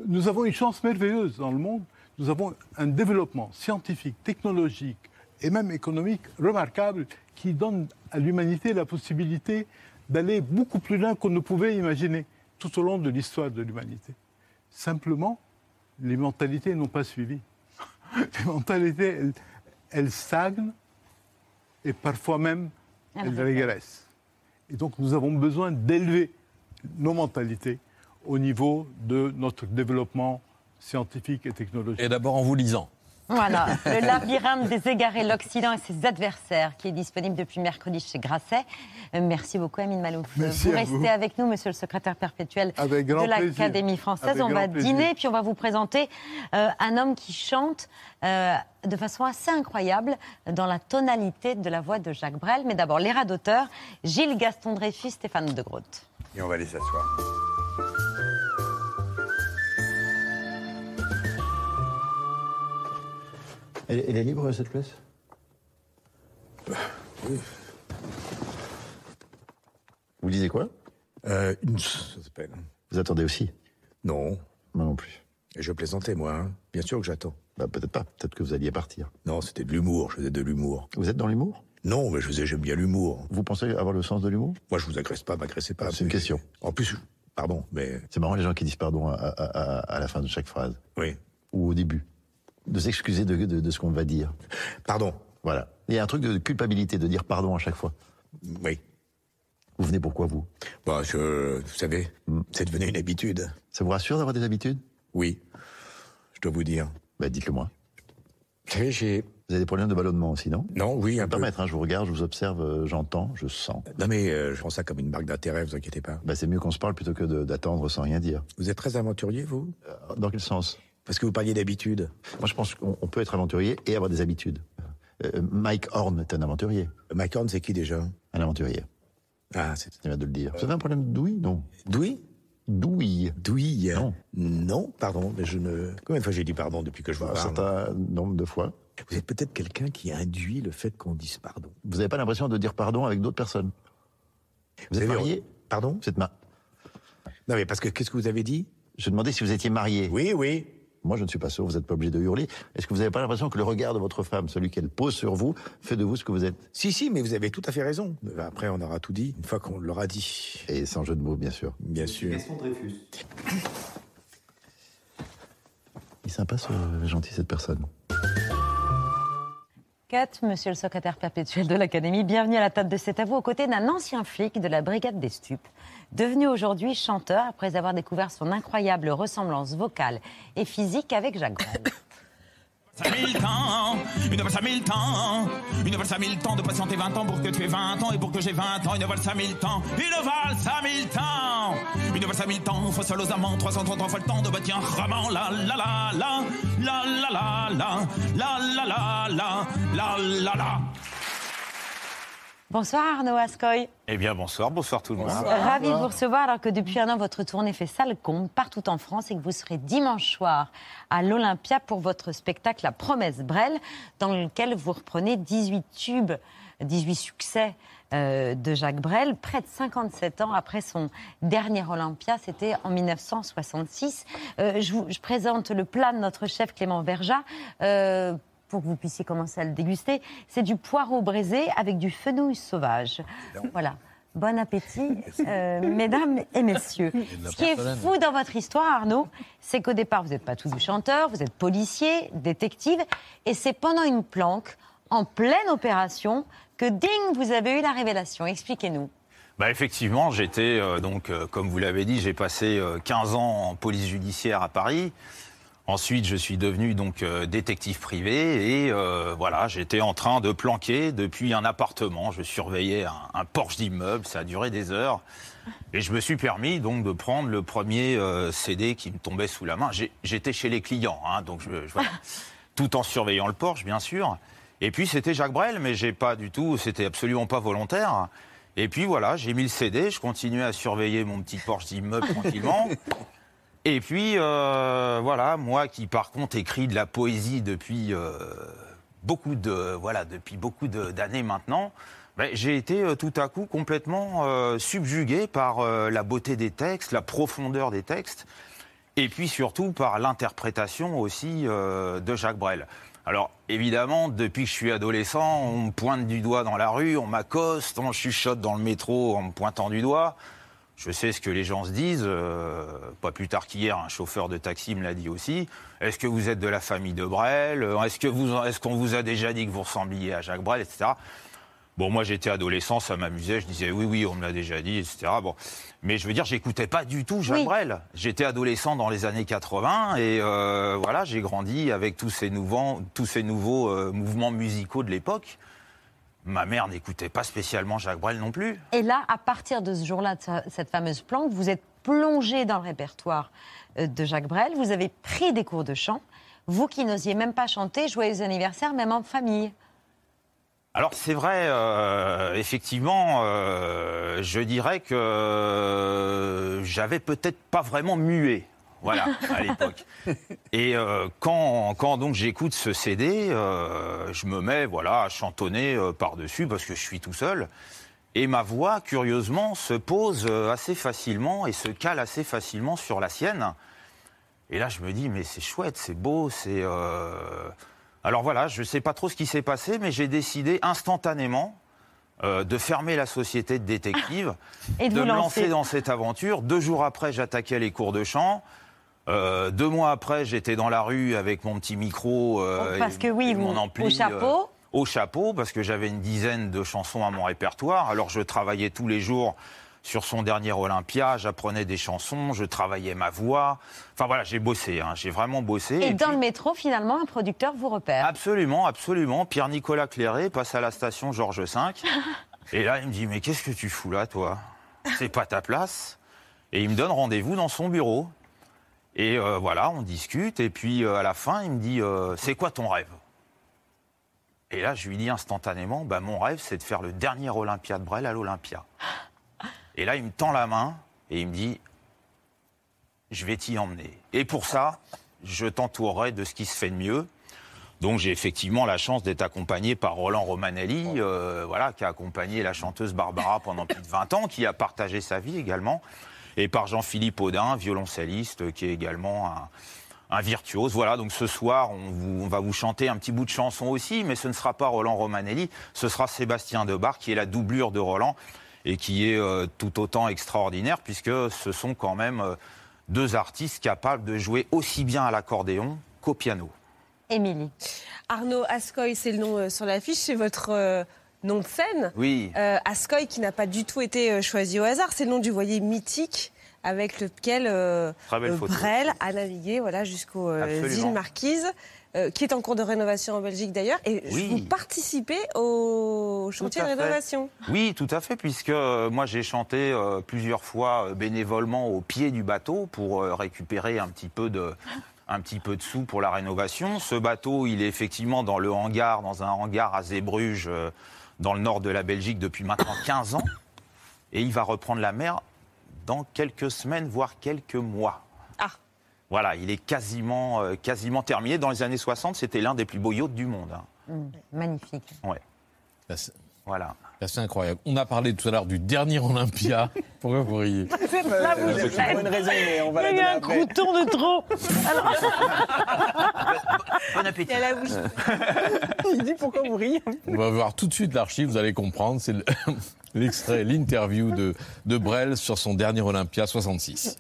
[SPEAKER 16] Nous avons une chance merveilleuse dans le monde. Nous avons un développement scientifique, technologique et même économique remarquable qui donne à l'humanité la possibilité d'aller beaucoup plus loin qu'on ne pouvait imaginer tout au long de l'histoire de l'humanité. Simplement, les mentalités n'ont pas suivi. Les mentalités, elles, elles stagnent et parfois même
[SPEAKER 1] Elles
[SPEAKER 16] elles régressent. Et donc nous avons besoin d'élever nos mentalités au niveau de notre développement scientifique et technologique.
[SPEAKER 5] Et d'abord en vous lisant.
[SPEAKER 1] Voilà, le labyrinthe des égarés, l'Occident et ses adversaires, qui est disponible depuis mercredi chez Grasset. Euh, Merci beaucoup, Amine Malouf.
[SPEAKER 16] Merci
[SPEAKER 1] vous
[SPEAKER 16] à
[SPEAKER 1] restez
[SPEAKER 16] vous.
[SPEAKER 1] avec nous, monsieur le secrétaire perpétuel
[SPEAKER 16] Avec
[SPEAKER 1] de l'Académie française.
[SPEAKER 16] Avec
[SPEAKER 1] on va
[SPEAKER 16] plaisir.
[SPEAKER 1] dîner, puis on va vous présenter euh, un homme qui chante euh, de façon assez incroyable dans la tonalité de la voix de Jacques Brel. Mais d'abord, les rats d'auteur, Gilles Gaston Dreyfus, Stéphane de Groot.
[SPEAKER 10] Et on va aller s'asseoir.
[SPEAKER 21] Elle, elle est libre, cette place? Vous disiez quoi?
[SPEAKER 17] Euh, une... Ça s'appelle.
[SPEAKER 21] Vous attendez aussi?
[SPEAKER 17] Non.
[SPEAKER 21] Moi non plus.
[SPEAKER 17] Et je plaisantais, moi. hein. Bien sûr que j'attends.
[SPEAKER 21] Bah, peut-être pas. Peut-être que vous alliez partir.
[SPEAKER 17] Non, c'était de l'humour. Je faisais de l'humour.
[SPEAKER 21] Vous êtes dans l'humour?
[SPEAKER 17] Non, mais je faisais, j'aime bien l'humour.
[SPEAKER 21] Vous pensez avoir le sens de l'humour?
[SPEAKER 17] Moi, je vous agresse pas, m'agressez pas.
[SPEAKER 21] C'est une question.
[SPEAKER 17] En plus, pardon, mais.
[SPEAKER 21] C'est marrant les gens qui disent pardon à, à- à- à la fin de chaque phrase.
[SPEAKER 17] Oui.
[SPEAKER 21] Ou au début. De s'excuser de, de- de ce qu'on va dire.
[SPEAKER 17] Pardon.
[SPEAKER 21] Voilà. Il y a un truc de culpabilité de dire pardon à chaque fois.
[SPEAKER 17] Oui.
[SPEAKER 21] Vous venez pourquoi, vous?
[SPEAKER 17] Bah, je, vous savez, c'est devenu une habitude.
[SPEAKER 21] Ça vous rassure d'avoir des habitudes?
[SPEAKER 17] Oui. Je dois vous dire.
[SPEAKER 21] Bah, dites-le moi.
[SPEAKER 17] Vous savez, j'ai.
[SPEAKER 21] Vous avez des problèmes de ballonnement aussi, non?
[SPEAKER 17] Non, oui, un peu.
[SPEAKER 21] hein, je vous regarde, je vous observe, euh, j'entends, je sens.
[SPEAKER 17] Non, mais euh, je prends ça comme une marque d'intérêt, vous inquiétez pas.
[SPEAKER 21] Bah, c'est mieux qu'on se parle plutôt que d'attendre sans rien dire.
[SPEAKER 17] Vous êtes très aventurier, vous?
[SPEAKER 21] Euh, Dans quel sens?
[SPEAKER 17] Parce que vous parliez d'habitude.
[SPEAKER 21] Moi, je pense qu'on on peut être aventurier et avoir des habitudes. Euh, Mike Horn est un aventurier.
[SPEAKER 17] Mike Horn, c'est qui déjà?
[SPEAKER 21] Un aventurier.
[SPEAKER 17] Ah, c'est.
[SPEAKER 21] Bien de le dire. Vous avez un problème de douille? Non.
[SPEAKER 17] Douille?
[SPEAKER 21] Douille.
[SPEAKER 17] Douille?
[SPEAKER 21] Non.
[SPEAKER 17] Non, pardon, mais je ne. Combien de fois j'ai dit pardon depuis que je vous
[SPEAKER 21] Un
[SPEAKER 17] parle?
[SPEAKER 21] certain nombre de fois.
[SPEAKER 17] Vous êtes peut-être quelqu'un qui induit le fait qu'on dise pardon.
[SPEAKER 21] Vous n'avez pas l'impression de dire pardon avec d'autres personnes? Vous êtes
[SPEAKER 17] avez-
[SPEAKER 21] marié?
[SPEAKER 17] Pardon?
[SPEAKER 21] Vous êtes ma...
[SPEAKER 17] Non, mais parce que qu'est-ce que vous avez dit?
[SPEAKER 21] Je demandais si vous étiez marié.
[SPEAKER 17] Oui, oui.
[SPEAKER 21] Moi, je ne suis pas sûr, vous n'êtes pas obligé de hurler. Est-ce que vous n'avez pas l'impression que le regard de votre femme, celui qu'elle pose sur vous, fait de vous ce que vous êtes?
[SPEAKER 17] Si, si, mais vous avez tout à fait raison. Après, on aura tout dit une fois qu'on l'aura dit.
[SPEAKER 21] Et sans jeu de mots, bien sûr.
[SPEAKER 17] Bien sûr.
[SPEAKER 21] Il est sympa, ce gentil, cette personne.
[SPEAKER 1] Monsieur le secrétaire perpétuel de l'Académie, bienvenue à la table de cet avou aux côtés d'un ancien flic de la brigade des stupes, devenu aujourd'hui chanteur après avoir découvert son incroyable ressemblance vocale et physique avec Jacques Brel.
[SPEAKER 4] Ça mille temps, une valse à mille temps, une valse à mille temps de patienter 20 ans pour que tu aies 20 ans et pour que j'ai 20 ans, une valse à mille temps, une valse à mille temps, une valse à mille temps, faut seul aux amants, 333 fois le temps de bâtir un roman, la la la la, la la la la, la la la la, la la la.
[SPEAKER 1] Bonsoir Arnaud Ascoy.
[SPEAKER 22] Eh bien, bonsoir, bonsoir tout le monde.
[SPEAKER 1] Ravi de vous recevoir alors que depuis un an, votre tournée fait salle comble partout en France et que vous serez dimanche soir à l'Olympia pour votre spectacle La Promesse Brel, dans lequel vous reprenez 18 tubes, 18 succès euh, de Jacques Brel, près de 57 ans après son dernier Olympia, c'était en 1966. Euh, je, vous, je présente le plat de notre chef Clément Verja. euh, pour que vous puissiez commencer à le déguster, c'est du poireau braisé avec du fenouil sauvage. Voilà. Bon appétit, euh, mesdames et messieurs. Ce qui est fou dans votre histoire, Arnaud, c'est qu'au départ, vous n'êtes pas tous des chanteurs, vous êtes policier, détective, et c'est pendant une planque, en pleine opération, que ding, vous avez eu la révélation. Expliquez-nous.
[SPEAKER 22] Bah, effectivement, j'étais, euh, donc, euh, comme vous l'avez dit, j'ai passé euh, 15 ans en police judiciaire à Paris. Ensuite, je suis devenu donc euh, détective privé et euh, voilà, j'étais en train de planquer depuis un appartement. Je surveillais un, un Porsche d'immeuble, ça a duré des heures. Et je me suis permis donc de prendre le premier euh, CD qui me tombait sous la main. J'étais chez les clients, hein, donc je, je- voilà. tout en surveillant le Porsche, bien sûr. Et puis c'était Jacques Brel, mais j'ai pas du tout, c'était absolument pas volontaire. Et puis voilà, j'ai mis le CD, je continuais à surveiller mon petit Porsche d'immeuble tranquillement. Et puis euh, voilà, moi qui par contre écris de la poésie depuis euh, beaucoup de voilà depuis beaucoup d'années maintenant, ben, j'ai été euh, tout à coup complètement subjugué par la beauté des textes, la profondeur des textes, et puis surtout par l'interprétation aussi de Jacques Brel. Alors évidemment, depuis que je suis adolescent, on me pointe du doigt dans la rue, on m'accoste, on chuchote dans le métro en me pointant du doigt. Je sais ce que les gens se disent. euh, pas plus tard qu'hier, un chauffeur de taxi me l'a dit aussi. Est-ce que vous êtes de la famille de Brel? Est-ce que vous, est-ce qu'on vous a déjà dit que vous ressembliez à Jacques Brel, etc. Bon, moi j'étais adolescent, ça m'amusait. Je disais oui, oui, on me l'a déjà dit, etc. Bon, mais je veux dire, j'écoutais pas du tout Jacques
[SPEAKER 1] Oui.
[SPEAKER 22] Brel. J'étais adolescent dans les années 80 et euh, voilà, j'ai grandi avec tous ces nouveaux, tous ces nouveaux euh, mouvements musicaux de l'époque. Ma mère n'écoutait pas spécialement Jacques Brel non plus.
[SPEAKER 1] Et là, à partir de ce jour-là, de cette fameuse planque, vous êtes plongé dans le répertoire euh, de Jacques Brel. Vous avez pris des cours de chant. Vous qui n'osiez même pas chanter, joyeux anniversaire, même en famille.
[SPEAKER 22] Alors c'est vrai, euh, effectivement, euh, je dirais que j'avais peut-être pas vraiment mué, voilà, à l'époque. Et euh, quand, quand donc j'écoute ce CD, euh, je me mets voilà à chantonner euh, par-dessus parce que je suis tout seul. Et ma voix, curieusement, se pose assez facilement et se cale assez facilement sur la sienne. Et là, je me dis, mais c'est chouette, c'est beau, c'est. Alors voilà, je ne sais pas trop ce qui s'est passé, mais j'ai décidé instantanément euh, de fermer la société de détective,
[SPEAKER 1] Et de
[SPEAKER 22] me
[SPEAKER 1] lancer.
[SPEAKER 22] lancer dans cette aventure. Deux jours après, j'attaquais les cours de chant. Euh, deux mois après, j'étais dans la rue avec mon petit micro euh,
[SPEAKER 1] Oh, Parce
[SPEAKER 22] et-
[SPEAKER 1] que oui, vous-
[SPEAKER 22] mon ampli,
[SPEAKER 1] au chapeau.
[SPEAKER 22] euh, au chapeau, parce que j'avais une dizaine de chansons à mon répertoire. Alors je travaillais tous les jours sur son dernier Olympia, j'apprenais des chansons, je travaillais ma voix. Enfin voilà, j'ai bossé, hein, j'ai vraiment bossé.
[SPEAKER 1] Et,
[SPEAKER 22] Et
[SPEAKER 1] dans
[SPEAKER 22] puis-
[SPEAKER 1] le métro, finalement, un producteur vous repère.
[SPEAKER 22] Absolument, absolument. Pierre-Nicolas Cléré passe à la station Georges V. et là, il me dit Mais qu'est-ce que tu fous là, toi? C'est pas ta place. Et il me donne rendez-vous dans son bureau. Et euh, voilà, on discute. Et puis euh, à la fin, il me dit euh, C'est quoi ton rêve? Et là, je lui dis instantanément bah, Mon rêve, c'est de faire le dernier Olympia de Brel à l'Olympia. Et là, il me tend la main et il me dit Je vais t'y emmener. Et pour ça, je t'entourerai de ce qui se fait de mieux. Donc j'ai effectivement la chance d'être accompagné par Roland Romanelli, voilà, qui a accompagné la chanteuse Barbara pendant plus de 20 ans, qui a partagé sa vie également, et par Jean-Philippe Audin, violoncelliste, qui est également un, un virtuose. Voilà, donc ce soir, on, vous- on va vous chanter un petit bout de chanson aussi, mais ce ne sera pas Roland Romanelli, ce sera Sébastien Debar, qui est la doublure de Roland, et qui est euh, tout autant extraordinaire, puisque ce sont quand même euh, deux artistes capables de jouer aussi bien à l'accordéon qu'au piano.
[SPEAKER 1] Émilie.
[SPEAKER 6] Arnaud Ascoy, c'est le nom euh, sur l'affiche, c'est votre euh, nom de scène.
[SPEAKER 22] Oui.
[SPEAKER 6] Euh, Ascoy qui n'a pas du tout été euh, choisi au hasard, c'est le nom du voilier mythique avec lequel euh, euh. Brel a navigué voilà, jusqu'aux îles Marquises. euh, qui est en cours de rénovation en Belgique d'ailleurs, et
[SPEAKER 22] Oui.
[SPEAKER 6] vous participez au chantier de rénovation.
[SPEAKER 22] Oui, tout à fait, puisque moi j'ai chanté euh, plusieurs fois bénévolement au pied du bateau pour euh, récupérer un petit peu de un petit peu de sous pour la rénovation. Ce bateau, il est effectivement dans le hangar, dans un hangar à Zeebrugge, euh, dans le nord de la Belgique depuis maintenant 15 ans, et il va reprendre la mer dans quelques semaines, voire quelques mois.
[SPEAKER 6] Ah.
[SPEAKER 22] Voilà, il est quasiment, euh, quasiment terminé. Dans les années 60, c'était l'un des plus beaux yachts du monde. hein.
[SPEAKER 1] Mm, magnifique.
[SPEAKER 22] Ouais. Voilà.
[SPEAKER 5] C'est incroyable. On a parlé tout à l'heure du dernier Olympia. Pourquoi vous riez
[SPEAKER 8] Là, vous êtes pour une raison, mais on va la
[SPEAKER 1] Il y a un
[SPEAKER 8] après.
[SPEAKER 1] crouton de trop.
[SPEAKER 22] Bon appétit.
[SPEAKER 6] La bouche.
[SPEAKER 8] Il dit pourquoi vous riez
[SPEAKER 5] On va voir tout de suite l'archive, vous allez comprendre. C'est le- l'extrait, l'interview de, de Brel sur son dernier Olympia 66.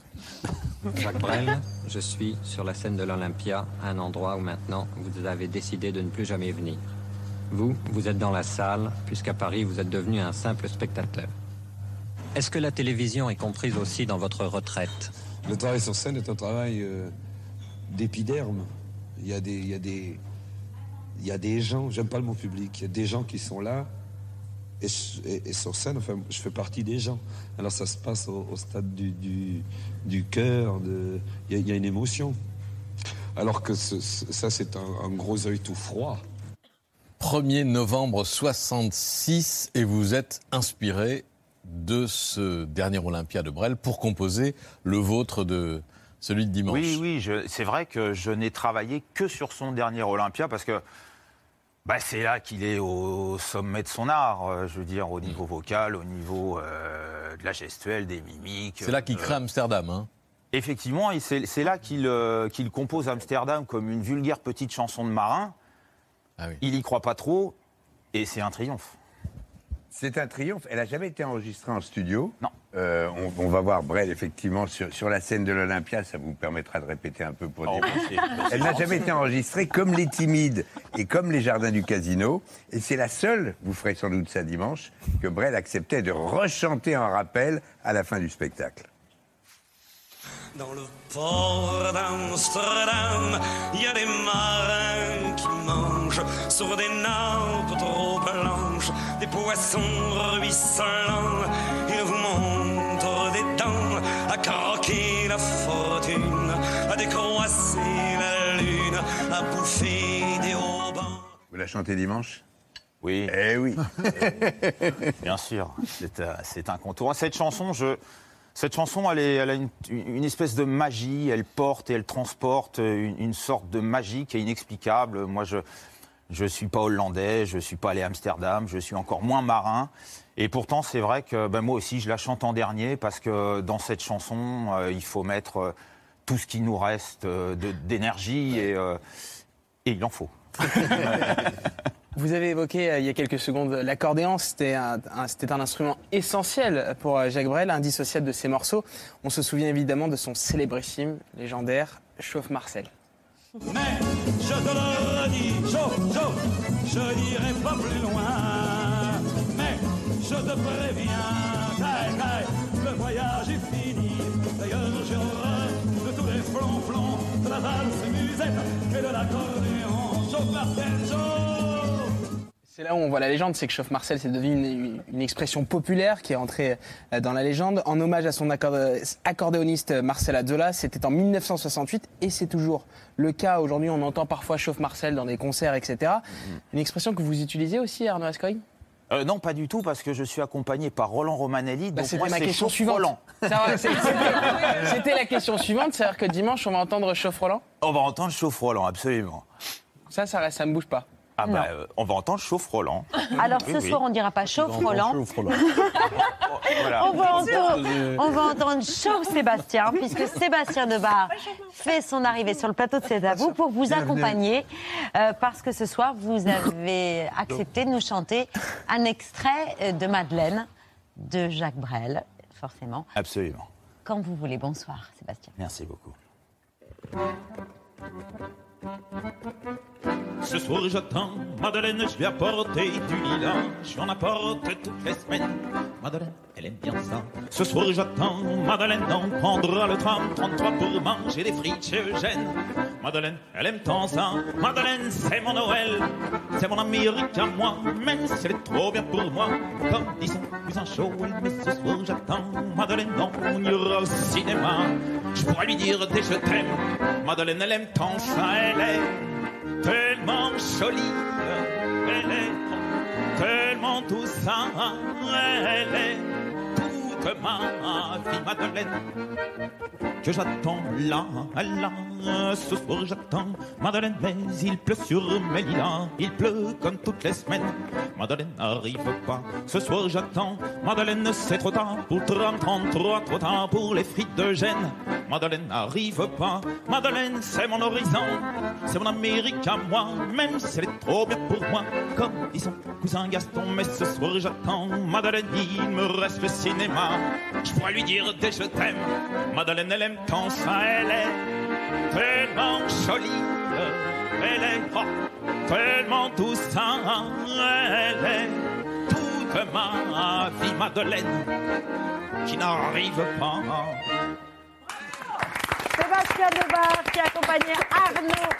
[SPEAKER 23] Jacques Brel, je suis sur la scène de l'Olympia, un endroit où maintenant vous avez décidé de ne plus jamais venir. Vous, vous êtes dans la salle, puisqu'à Paris vous êtes devenu un simple spectateur. Est-ce que la télévision est comprise aussi dans votre retraite
[SPEAKER 24] Le travail sur scène est un travail euh, d'épiderme. Il y a des, il y a des, il y a des gens. J'aime pas le mot public. Il y a des gens qui sont là. Et, sur scène, enfin, je fais partie des gens. Alors ça se passe au, stade du, du, cœur. Il y, a- une émotion. Alors que ça, c'est un gros œil tout froid.
[SPEAKER 5] 1er novembre 66 et vous êtes inspiré de ce dernier Olympia de Brel pour composer le vôtre de celui de dimanche.
[SPEAKER 22] Oui, oui, c'est vrai que je n'ai travaillé que sur son dernier Olympia parce que bah, c'est là qu'il est au sommet de son art, euh, je veux dire, au niveau vocal, au niveau euh, de la gestuelle, des mimiques.
[SPEAKER 5] C'est là qu'il
[SPEAKER 22] euh,
[SPEAKER 5] crée Amsterdam. Hein.
[SPEAKER 22] Effectivement, et c'est là qu'il euh, qu'il compose Amsterdam comme une vulgaire petite chanson de marin.
[SPEAKER 5] Ah
[SPEAKER 22] Il y croit pas trop, et c'est un triomphe.
[SPEAKER 10] C'est un triomphe. Elle n'a jamais été enregistrée en studio.
[SPEAKER 22] Non.
[SPEAKER 10] Euh, on, on va voir Brel, effectivement, sur, sur la scène de l'Olympia. Ça vous permettra de répéter un peu pour
[SPEAKER 22] Oh,
[SPEAKER 10] dire.
[SPEAKER 22] c'est-
[SPEAKER 10] Elle n'a jamais été enregistrée comme Les Timides et comme Les Jardins du Casino. Et c'est la seule, vous ferez sans doute ça dimanche, que Brel acceptait de rechanter en rappel à la fin du spectacle.
[SPEAKER 25] Dans le port d'Amsterdam, il y a des marins qui mangent sur des nappes trop blanches, des poissons ruisselants. Ils vous montrent des dents à croquer la fortune, à décroisser la lune, à bouffer des haubans.
[SPEAKER 10] Vous la chantez dimanche?
[SPEAKER 22] Oui.
[SPEAKER 10] Eh oui.
[SPEAKER 22] Bien sûr, c'est euh, c'est un contour. Cette chanson, je, cette chanson, elle, a une, espèce de magie. Elle porte et elle transporte une, une sorte de magie qui est inexplicable. Moi, je je suis pas hollandais, je suis pas allé à Amsterdam, je suis encore moins marin. Et pourtant, c'est vrai que ben, moi aussi, je la chante en dernier parce que dans cette chanson, euh, il faut mettre euh, tout ce qui nous reste euh, d'énergie euh, et il en faut.
[SPEAKER 8] Vous avez évoqué euh, il y a quelques secondes l'accordéon, c'était un, instrument essentiel pour euh, Jacques Brel, indissociable de ses morceaux. On se souvient évidemment de son célébrissime, légendaire Chauffe Marcel.
[SPEAKER 4] Mais je te le redis, chaud, chaud, je n'irai pas plus loin. Mais je te préviens, caille, caille, le voyage est fini. D'ailleurs, j'ai horreur de tous les flonflons, de la valse musette et de l'accordéon. Chauffe Marcel, chaud
[SPEAKER 8] C'est là où on voit la légende, c'est que Chauffe Marcel, c'est devenu une, une expression populaire qui est entrée euh, dans la légende. En hommage à son accorde- accordéoniste Marcel Azzola, c'était en 1968 et c'est toujours le cas. Aujourd'hui, on entend parfois Chauffe Marcel dans des concerts, etc. Une expression que vous utilisez aussi, Arnaud Ascoy
[SPEAKER 22] Euh, non, pas du tout, parce que je suis accompagné par Roland Romanelli.
[SPEAKER 8] Bah,
[SPEAKER 22] donc
[SPEAKER 8] C'était ma question suivante.
[SPEAKER 22] Roland.
[SPEAKER 8] Ça C'était la question suivante, c'est-à-dire que dimanche, on va entendre Chauffe Roland?
[SPEAKER 22] On va entendre Chauffe Roland, absolument.
[SPEAKER 8] Ça, ça, ça ne bouge pas.
[SPEAKER 22] Ah bah, euh, on va entendre Chauffe Roland.
[SPEAKER 1] Alors
[SPEAKER 22] Oui,
[SPEAKER 1] ce
[SPEAKER 22] oui.
[SPEAKER 1] soir, on dira pas chauffe Roland.
[SPEAKER 22] Voilà.
[SPEAKER 1] On va, entendre, on va entendre Chauffe Sébastien, puisque Sébastien Debar fait son arrivée sur le plateau de C'est à vous pour vous accompagner, euh, parce que ce soir, vous avez accepté de nous chanter un extrait euh, de Madeleine de Jacques Brel, forcément.
[SPEAKER 22] Absolument.
[SPEAKER 1] Quand vous voulez. Bonsoir, Sébastien.
[SPEAKER 22] Merci beaucoup.
[SPEAKER 4] Ce soir j'attends Madeleine, je vais apporter du lilas, j'en apporte toutes les semaines. Madeleine, elle aime bien ça. Ce soir j'attends Madeleine, on prendra le tram 33 pour manger des frites chez Eugène. Madeleine, elle aime tant ça. Madeleine, c'est mon Noël, c'est mon Amérique à moi, même si elle est trop bien pour moi. Comme son cousin Joël, mais ce soir j'attends Madeleine, on ira au cinéma. Je pourrais lui dire des je t'aime. Madeleine, elle aime tant ça, elle est tellement jolie, elle est tellement ça, elle est toute ma vie, Madeleine, que j'attends là, là, ce soir j'attends Madeleine, mais il pleut sur mes lilas, il pleut comme toutes les semaines, Madeleine n'arrive pas, ce soir j'attends Madeleine, c'est trop tard. Pour le tram 33, trop tard pour les frites de Gênes, Madeleine n'arrive pas, Madeleine c'est mon horizon, c'est mon Amérique à moi, même si elle est trop bien pour moi, comme dit son cousin Gaston, mais ce soir j'attends Madeleine, il me reste le cinéma, je pourrais lui dire des je t'aime, Madeleine elle aime tant ça, elle est tellement jolie, elle est oh, tellement tout ça, elle est toute ma vie, Madeleine, qui n'arrive pas.
[SPEAKER 1] Sébastien Debar qui accompagnait Arnaud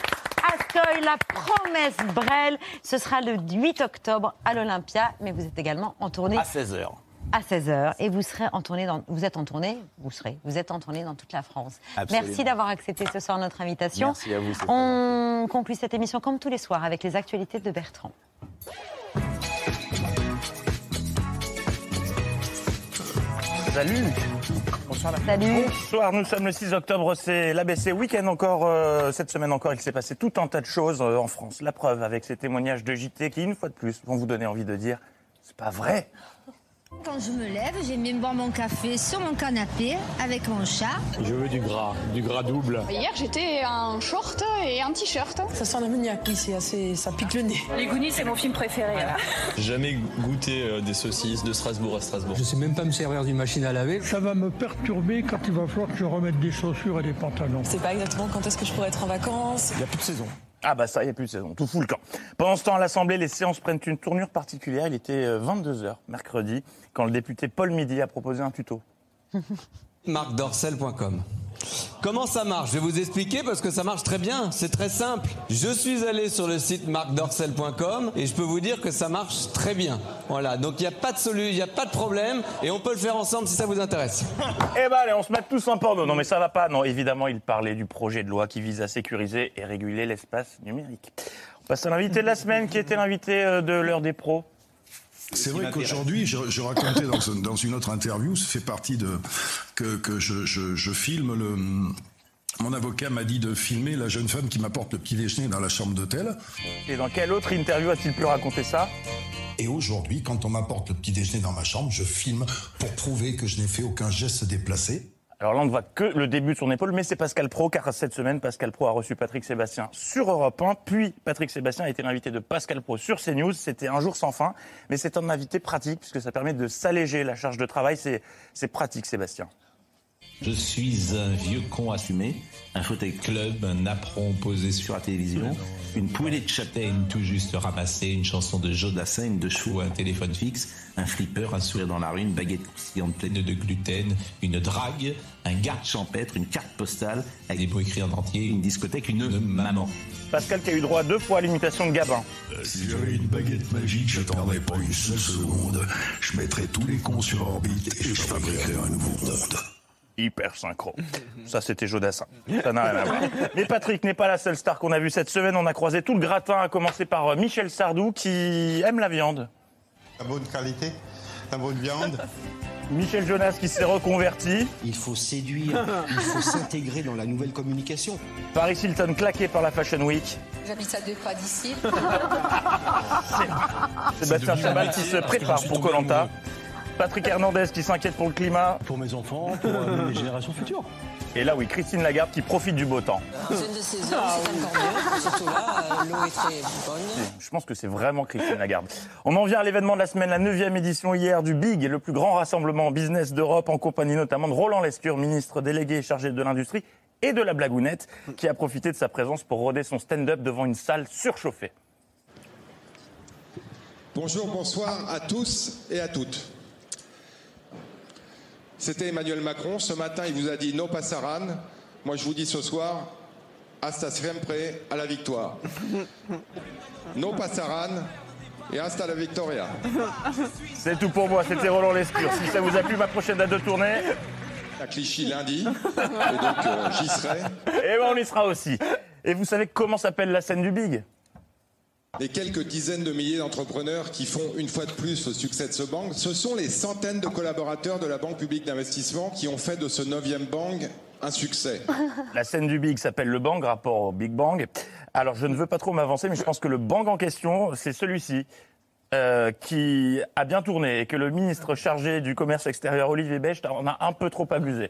[SPEAKER 1] Astoy, la promesse Brel. Ce sera le 8 octobre à l'Olympia, mais vous êtes également en tournée
[SPEAKER 22] À 16h.
[SPEAKER 1] À 16h et vous serez en tournée dans, vous êtes en tournée, vous serez, vous êtes en tournée dans toute la France.
[SPEAKER 22] Absolument.
[SPEAKER 1] Merci d'avoir accepté ce soir notre invitation.
[SPEAKER 22] Merci à vous.
[SPEAKER 1] On conclut cette émission comme tous les soirs avec les actualités de Bertrand.
[SPEAKER 15] Salut Bonsoir.
[SPEAKER 1] Salut.
[SPEAKER 15] Bonsoir, nous sommes le 6 octobre, c'est l'ABC Week-end encore. euh, cette semaine encore, il s'est passé tout un tas de choses euh, en France. La preuve avec ces témoignages de JT qui, une fois de plus, vont vous donner envie de dire c'est pas vrai.
[SPEAKER 26] Quand je me lève, j'aime bien boire mon café sur mon canapé avec mon chat.
[SPEAKER 27] Je veux du gras, du gras double.
[SPEAKER 28] Hier, j'étais en short et un t-shirt.
[SPEAKER 29] Ça sent l'ammoniac, oui, c'est assez, ça pique le nez.
[SPEAKER 28] Les Goonies, c'est mon film préféré.
[SPEAKER 27] Jamais goûté euh, des saucisses de Strasbourg à Strasbourg.
[SPEAKER 30] Je sais même pas me servir d'une machine à laver.
[SPEAKER 31] Ça va me perturber quand il va falloir que je remette des chaussures et des pantalons.
[SPEAKER 29] C'est pas exactement quand est-ce que je pourrais être en vacances.
[SPEAKER 15] Il n'y a plus de saison. Ah bah ça, il n'y a plus de saison, tout fout le camp. Pendant ce temps, à l'Assemblée, les séances prennent une tournure particulière. Il était 22h mercredi, quand le député Paul Midi a proposé un tuto.
[SPEAKER 27] Comment ça marche? Je vais vous expliquer parce que ça marche très bien, c'est très simple. Je suis allé sur le site marcdorcel.com et je peux vous dire que ça marche très bien. Voilà, donc il n'y a pas de solu, il n'y a pas de problème et on peut le faire ensemble si ça vous intéresse.
[SPEAKER 15] Eh ben allez, on se met tous en porno. Non mais ça va pas. Non, évidemment, il parlait du projet de loi qui vise à sécuriser et réguler l'espace numérique. On passe à l'invité de la semaine qui était l'invité euh, de l'heure des pros.
[SPEAKER 32] C'est vrai qu'aujourd'hui, je, je racontais dans, un- dans une autre interview, ça fait partie de que, que je, je, je filme le. Mon avocat m'a dit de filmer la jeune femme qui m'apporte le petit déjeuner dans la chambre d'hôtel.
[SPEAKER 15] Et dans quelle autre interview a-t-il pu raconter ça?
[SPEAKER 32] Et aujourd'hui, quand on m'apporte le petit déjeuner dans ma chambre, je filme pour prouver que je n'ai fait aucun geste déplacé.
[SPEAKER 15] Alors là, on ne voit que le début de son épaule, mais c'est Pascal Pro, car cette semaine, Pascal Pro a reçu Patrick Sébastien sur Europe 1, puis Patrick Sébastien a été l'invité de Pascal Pro sur CNews. C'était un jour sans fin, mais c'est un invité pratique, puisque ça permet de s'alléger la charge de travail. C'est pratique, Sébastien.
[SPEAKER 33] Je suis un vieux con assumé, un fauteuil club, un apron posé sur la télévision, une poêlée de châtaigne tout juste ramassée, une chanson de Jodassin, une de chevaux, un téléphone fixe, un flipper, un sourire dans la rue, une baguette croustillante pleine de gluten, une drague, un garde champêtre, une carte postale avec des mots écrits en entier, une discothèque, une maman.
[SPEAKER 15] Pascal qui a eu droit deux fois à l'imitation de Gabin.
[SPEAKER 32] Euh, si j'avais une baguette magique, je n'attendrais pas une seule seconde. Je mettrais tous les cons sur orbite et je fabriquerais un nouveau monde.
[SPEAKER 15] Hyper synchro. Ça, c'était Jodassin. Ça n'a rien à voir. Mais Patrick n'est pas la seule star qu'on a vue cette semaine. On a croisé tout le gratin, à commencer par euh, Michel Sardou, qui aime la viande.
[SPEAKER 34] La bonne qualité, la bonne viande.
[SPEAKER 15] Michel Jonas, qui s'est reconverti.
[SPEAKER 34] Il faut séduire, il faut s'intégrer dans la nouvelle communication.
[SPEAKER 15] Paris Hilton, claqué par la Fashion Week.
[SPEAKER 28] J'habite à deux pas d'ici.
[SPEAKER 15] Sébastien Chabal, qui se prépare pour Colanta. Patrick Hernandez, qui s'inquiète pour le climat.
[SPEAKER 34] Pour mes enfants, pour euh, les générations futures.
[SPEAKER 15] Et là, oui, Christine Lagarde, qui profite du beau temps.
[SPEAKER 29] Jeune de saison, c'est encore mieux. Surtout là, euh, l'eau est très bonne.
[SPEAKER 15] Je pense que c'est vraiment Christine Lagarde. On en vient à l'événement de la semaine, la 9 édition hier du BIG, le plus grand rassemblement business d'Europe, en compagnie notamment de Roland Lescure, ministre délégué chargé de l'industrie et de la blagounette, qui a profité de sa présence pour roder son stand-up devant une salle surchauffée.
[SPEAKER 35] Bonjour, bonsoir à tous et à toutes. C'était Emmanuel Macron. Ce matin, il vous a dit no passaran. Moi, je vous dis ce soir, hasta siempre à la victoire. No passaran et hasta la victoria.
[SPEAKER 15] C'est tout pour moi, c'était Roland Lescure. Si ça vous a plu, ma prochaine date de tournée,
[SPEAKER 35] À Clichy lundi. Et donc, euh, j'y serai.
[SPEAKER 15] et ben on y sera aussi. Et vous savez comment s'appelle la scène du BIG?
[SPEAKER 35] Les quelques dizaines de milliers d'entrepreneurs qui font une fois de plus le succès de ce banque, ce sont les centaines de collaborateurs de la Banque publique d'investissement qui ont fait de ce neuvième banque un succès.
[SPEAKER 15] La scène du Big s'appelle le Bang, rapport au Big Bang. Alors, je ne veux pas trop m'avancer, mais je pense que le Bang en question, c'est celui-ci. euh, qui a bien tourné et que le ministre chargé du commerce extérieur Olivier Becht en a un peu trop abusé.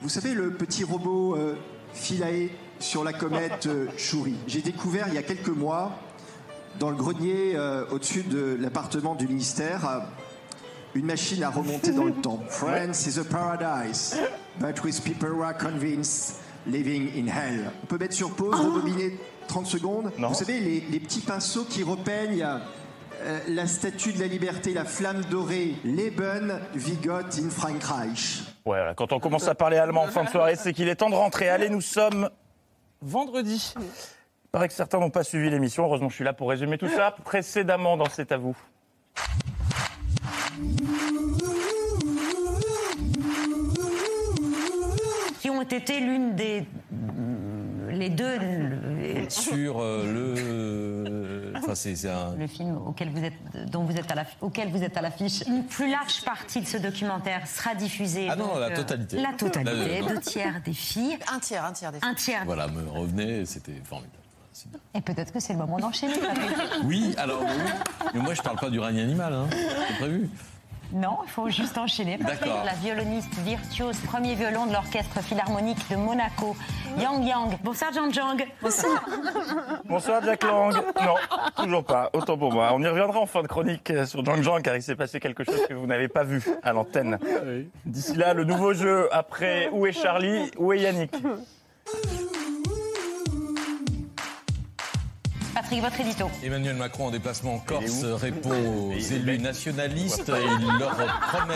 [SPEAKER 36] Vous savez, le petit robot euh, Philae sur la comète euh, Shuri. J'ai découvert il y a quelques mois, dans le grenier euh, au-dessus de l'appartement du ministère, euh, une machine à remonter dans le temps. France is a paradise, but with people who are convinced living in hell. On peut mettre sur pause, rebobiner 30 secondes. Vous savez, les, les petits pinceaux qui repeignent euh, la statue de la liberté, la flamme dorée, Leben, Vigot in Frankreich.
[SPEAKER 15] Ouais, quand on commence à parler allemand en fin de soirée, c'est qu'il est temps de rentrer. Allez, nous sommes vendredi. Paraît que certains n'ont pas suivi l'émission. Heureusement, je suis là pour résumer tout ça. Précédemment dans C'est à vous.
[SPEAKER 1] Qui ont été l'une des. Les deux. le-
[SPEAKER 5] Sur euh, le. Enfin, c'est un.
[SPEAKER 1] le film auquel vous êtes, dont vous êtes à la, auquel vous êtes à l'affiche. Une plus large partie de ce documentaire sera diffusée.
[SPEAKER 5] Ah non,
[SPEAKER 1] donc,
[SPEAKER 5] la
[SPEAKER 1] euh,
[SPEAKER 5] totalité.
[SPEAKER 1] La totalité,
[SPEAKER 5] La-
[SPEAKER 1] deux tiers des filles.
[SPEAKER 29] Un tiers, un tiers des
[SPEAKER 1] Un tiers.
[SPEAKER 5] Voilà, me revenez, c'était formidable. Bien.
[SPEAKER 1] Et peut-être que c'est le moment d'enchaîner.
[SPEAKER 5] Oui, alors oui. Mais moi, je parle pas du règne animal, hein. C'est prévu.
[SPEAKER 1] Non, il faut juste enchaîner.
[SPEAKER 5] D'accord.
[SPEAKER 1] la violoniste virtuose, premier violon de l'orchestre philharmonique de Monaco, Yang Yang. Bonsoir, Jean Jang. Bonsoir.
[SPEAKER 15] Bonsoir Jack Lang. Non, toujours pas. Autant pour moi. On y reviendra en fin de chronique euh, sur Jang Jang car il s'est passé quelque chose que vous n'avez pas vu à l'antenne. D'ici là, le nouveau jeu après Où est Charlie? Où est Yannick?
[SPEAKER 1] Patrick, votre édito.
[SPEAKER 5] Emmanuel Macron en déplacement en Corse répond aux élus nationalistes et il leur promet.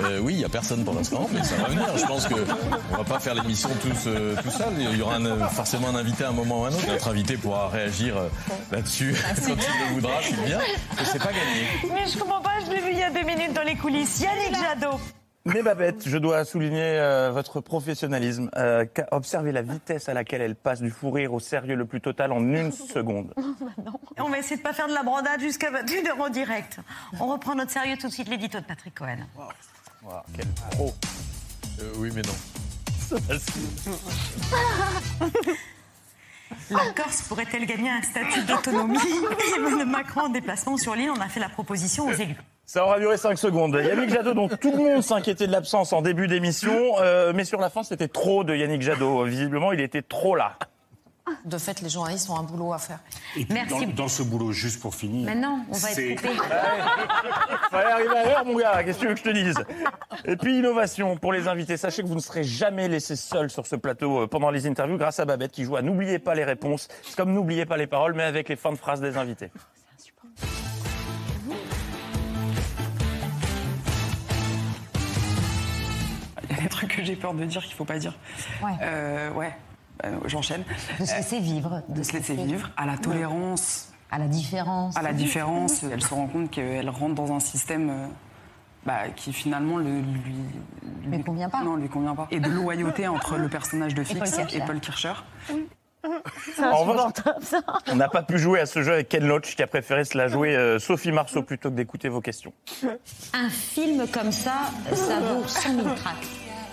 [SPEAKER 5] Euh, oui, il n'y a personne pour l'instant, mais ça va venir. Je pense qu'on ne va pas faire l'émission tous euh, tout seul. Il y aura un- forcément un invité à un moment ou à un autre. Notre invité pourra réagir euh, là-dessus quand il le voudra, s'il vient. Et c'est pas gagné.
[SPEAKER 1] Mais je comprends pas, je l'ai vu il y a deux minutes dans les coulisses. Yannick Jadot.
[SPEAKER 15] Mais Babette, je dois souligner euh, votre professionnalisme. Euh, observez la vitesse à laquelle elle passe du fou rire au sérieux le plus total en une seconde.
[SPEAKER 1] On va essayer de pas faire de la brandade jusqu'à 21h en direct. On reprend notre sérieux tout de suite, l'édito de Patrick Cohen.
[SPEAKER 15] Wow, quel pro.
[SPEAKER 5] Euh, oui, mais non.
[SPEAKER 1] La Corse pourrait-elle gagner un statut d'autonomie? Emmanuel Macron en déplacement sur l'île, on a fait la proposition aux élus.
[SPEAKER 15] Ça aura duré 5 secondes. Yannick Jadot, donc tout le monde s'inquiétait de l'absence en début d'émission, euh, mais sur la fin, c'était trop de Yannick Jadot. Visiblement, il était trop là.
[SPEAKER 29] De fait, les journalistes ont un boulot à faire.
[SPEAKER 37] Et puis,
[SPEAKER 1] Merci.
[SPEAKER 37] Dans, dans ce boulot, juste pour finir.
[SPEAKER 1] Maintenant, on va être coupé.
[SPEAKER 15] Fallait arriver à l'heure, mon gars, qu'est-ce que tu veux que je te dise? Et puis, innovation pour les invités. Sachez que vous ne serez jamais laissés seuls sur ce plateau euh, pendant les interviews grâce à Babette qui joue à N'oubliez pas les réponses. C'est comme N'oubliez pas les paroles, mais avec les fins de phrases des invités.
[SPEAKER 38] des trucs que j'ai peur de dire qu'il faut pas dire.
[SPEAKER 1] Ouais.
[SPEAKER 38] Euh, ouais, Euh, j'enchaîne.
[SPEAKER 1] De se laisser vivre.
[SPEAKER 38] De se laisser vivre, à la tolérance,
[SPEAKER 1] À la différence.
[SPEAKER 38] à la différence. Elle se rend compte qu'elle rentre dans un système euh, bah, qui finalement le, lui,
[SPEAKER 1] Lui convient pas.
[SPEAKER 38] Non, lui convient pas. Et de loyauté entre le personnage de
[SPEAKER 1] Paul
[SPEAKER 38] Fix
[SPEAKER 1] Kircher.
[SPEAKER 38] et Paul Kircher.
[SPEAKER 15] En revanche-. On n'a pas pu jouer à ce jeu avec Ken Loach qui a préféré se la jouer euh, Sophie Marceau plutôt que d'écouter vos questions.
[SPEAKER 1] Un film comme ça, ça vaut 100 000 tracts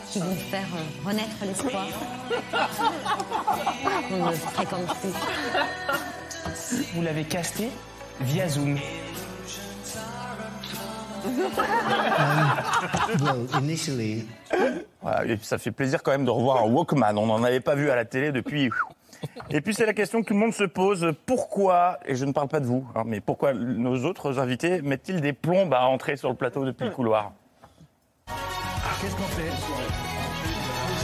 [SPEAKER 1] qui vont faire euh, renaître l'espoir. On ne fréquente plus.
[SPEAKER 8] Vous l'avez casté via Zoom.
[SPEAKER 39] well, initially,
[SPEAKER 15] Voilà, et ça fait plaisir quand même de revoir un Walkman. On n'en avait pas vu à la télé depuis. Et puis c'est la question que tout le monde se pose pourquoi, et je ne parle pas de vous, hein, mais pourquoi nos autres invités mettent-ils des plombes à entrer sur le plateau depuis le couloir?
[SPEAKER 8] Qu'est-ce qu'on fait?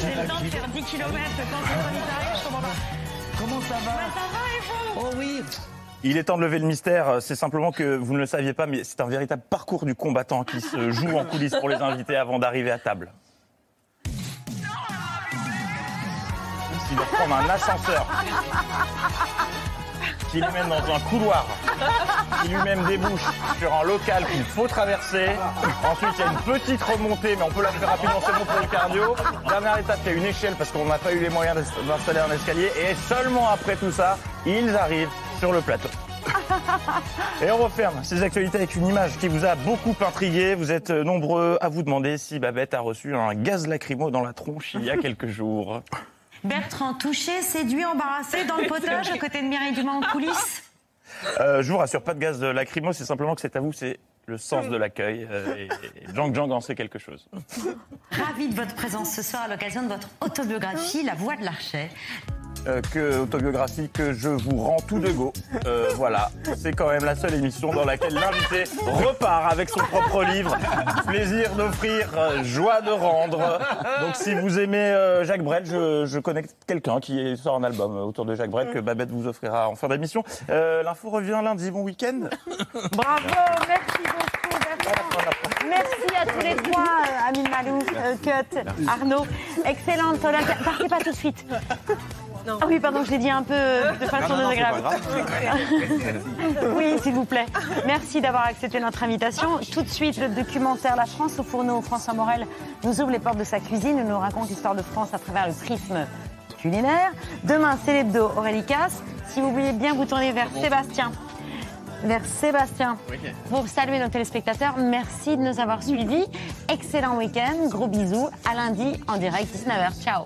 [SPEAKER 1] J'ai le temps de faire 10 km quand je comprends pas.
[SPEAKER 8] Comment ça va?
[SPEAKER 1] Ça va et vous?
[SPEAKER 8] Oh oui
[SPEAKER 15] Il est temps de lever le mystère. C'est simplement que vous ne le saviez pas, mais c'est un véritable parcours du combattant qui se joue en coulisses pour les invités avant d'arriver à table. Il doit prendre un ascenseur qui lui mène dans un couloir, qui lui-même débouche sur un local qu'il faut traverser. Ensuite, il y a une petite remontée, mais on peut la faire rapidement, bon pour le cardio. Dernière étape, il y a une échelle parce qu'on n'a pas eu les moyens d'ins- d'installer un escalier. Et seulement après tout ça, ils arrivent sur le plateau. Et on referme ces actualités avec une image qui vous a beaucoup intrigué. Vous êtes nombreux à vous demander si Babette a reçu un gaz lacrymo dans la tronche il y a quelques jours.
[SPEAKER 1] Bertrand touché, séduit, embarrassé dans le potage à côté de Mireille Dumas en coulisses.
[SPEAKER 15] Euh, je vous rassure, pas de gaz lacrymo, c'est simplement que c'est à vous, c'est le sens de l'accueil. euh, et, et Jang Jang en sait quelque chose.
[SPEAKER 1] Ravi de votre présence ce soir à l'occasion de votre autobiographie La Voix de l'Archet.
[SPEAKER 15] Euh, que autobiographie que je vous rends tout de go. Euh, voilà, c'est quand même la seule émission dans laquelle l'invité repart avec son propre livre. Plaisir d'offrir, euh, joie de rendre. Donc si vous aimez Jacques Brel, je, je connais quelqu'un qui sort un album autour de Jacques Brel que Babette vous offrira en fin d'émission. L'info revient lundi, bon week-end.
[SPEAKER 1] Bravo, merci beaucoup. Merci à tous les trois, Amine Malouf, euh, Cut, Arnaud. Excellente. Partez pas tout de suite. Ah oui, pardon, je l'ai dit un peu euh, de façon désagréable. oui, s'il vous plaît. Merci d'avoir accepté notre invitation. Tout de suite, le documentaire La France au fourneau. François Morel nous ouvre les portes de sa cuisine et nous raconte l'histoire de France à travers le prisme culinaire. Demain, c'est l'hebdo Aurélie Casse. Si vous voulez bien vous tourner vers Sébastien. Vers Sébastien. Pour saluer nos téléspectateurs, merci de nous avoir suivis. Excellent week-end, gros bisous. À lundi en direct 19h. Ciao.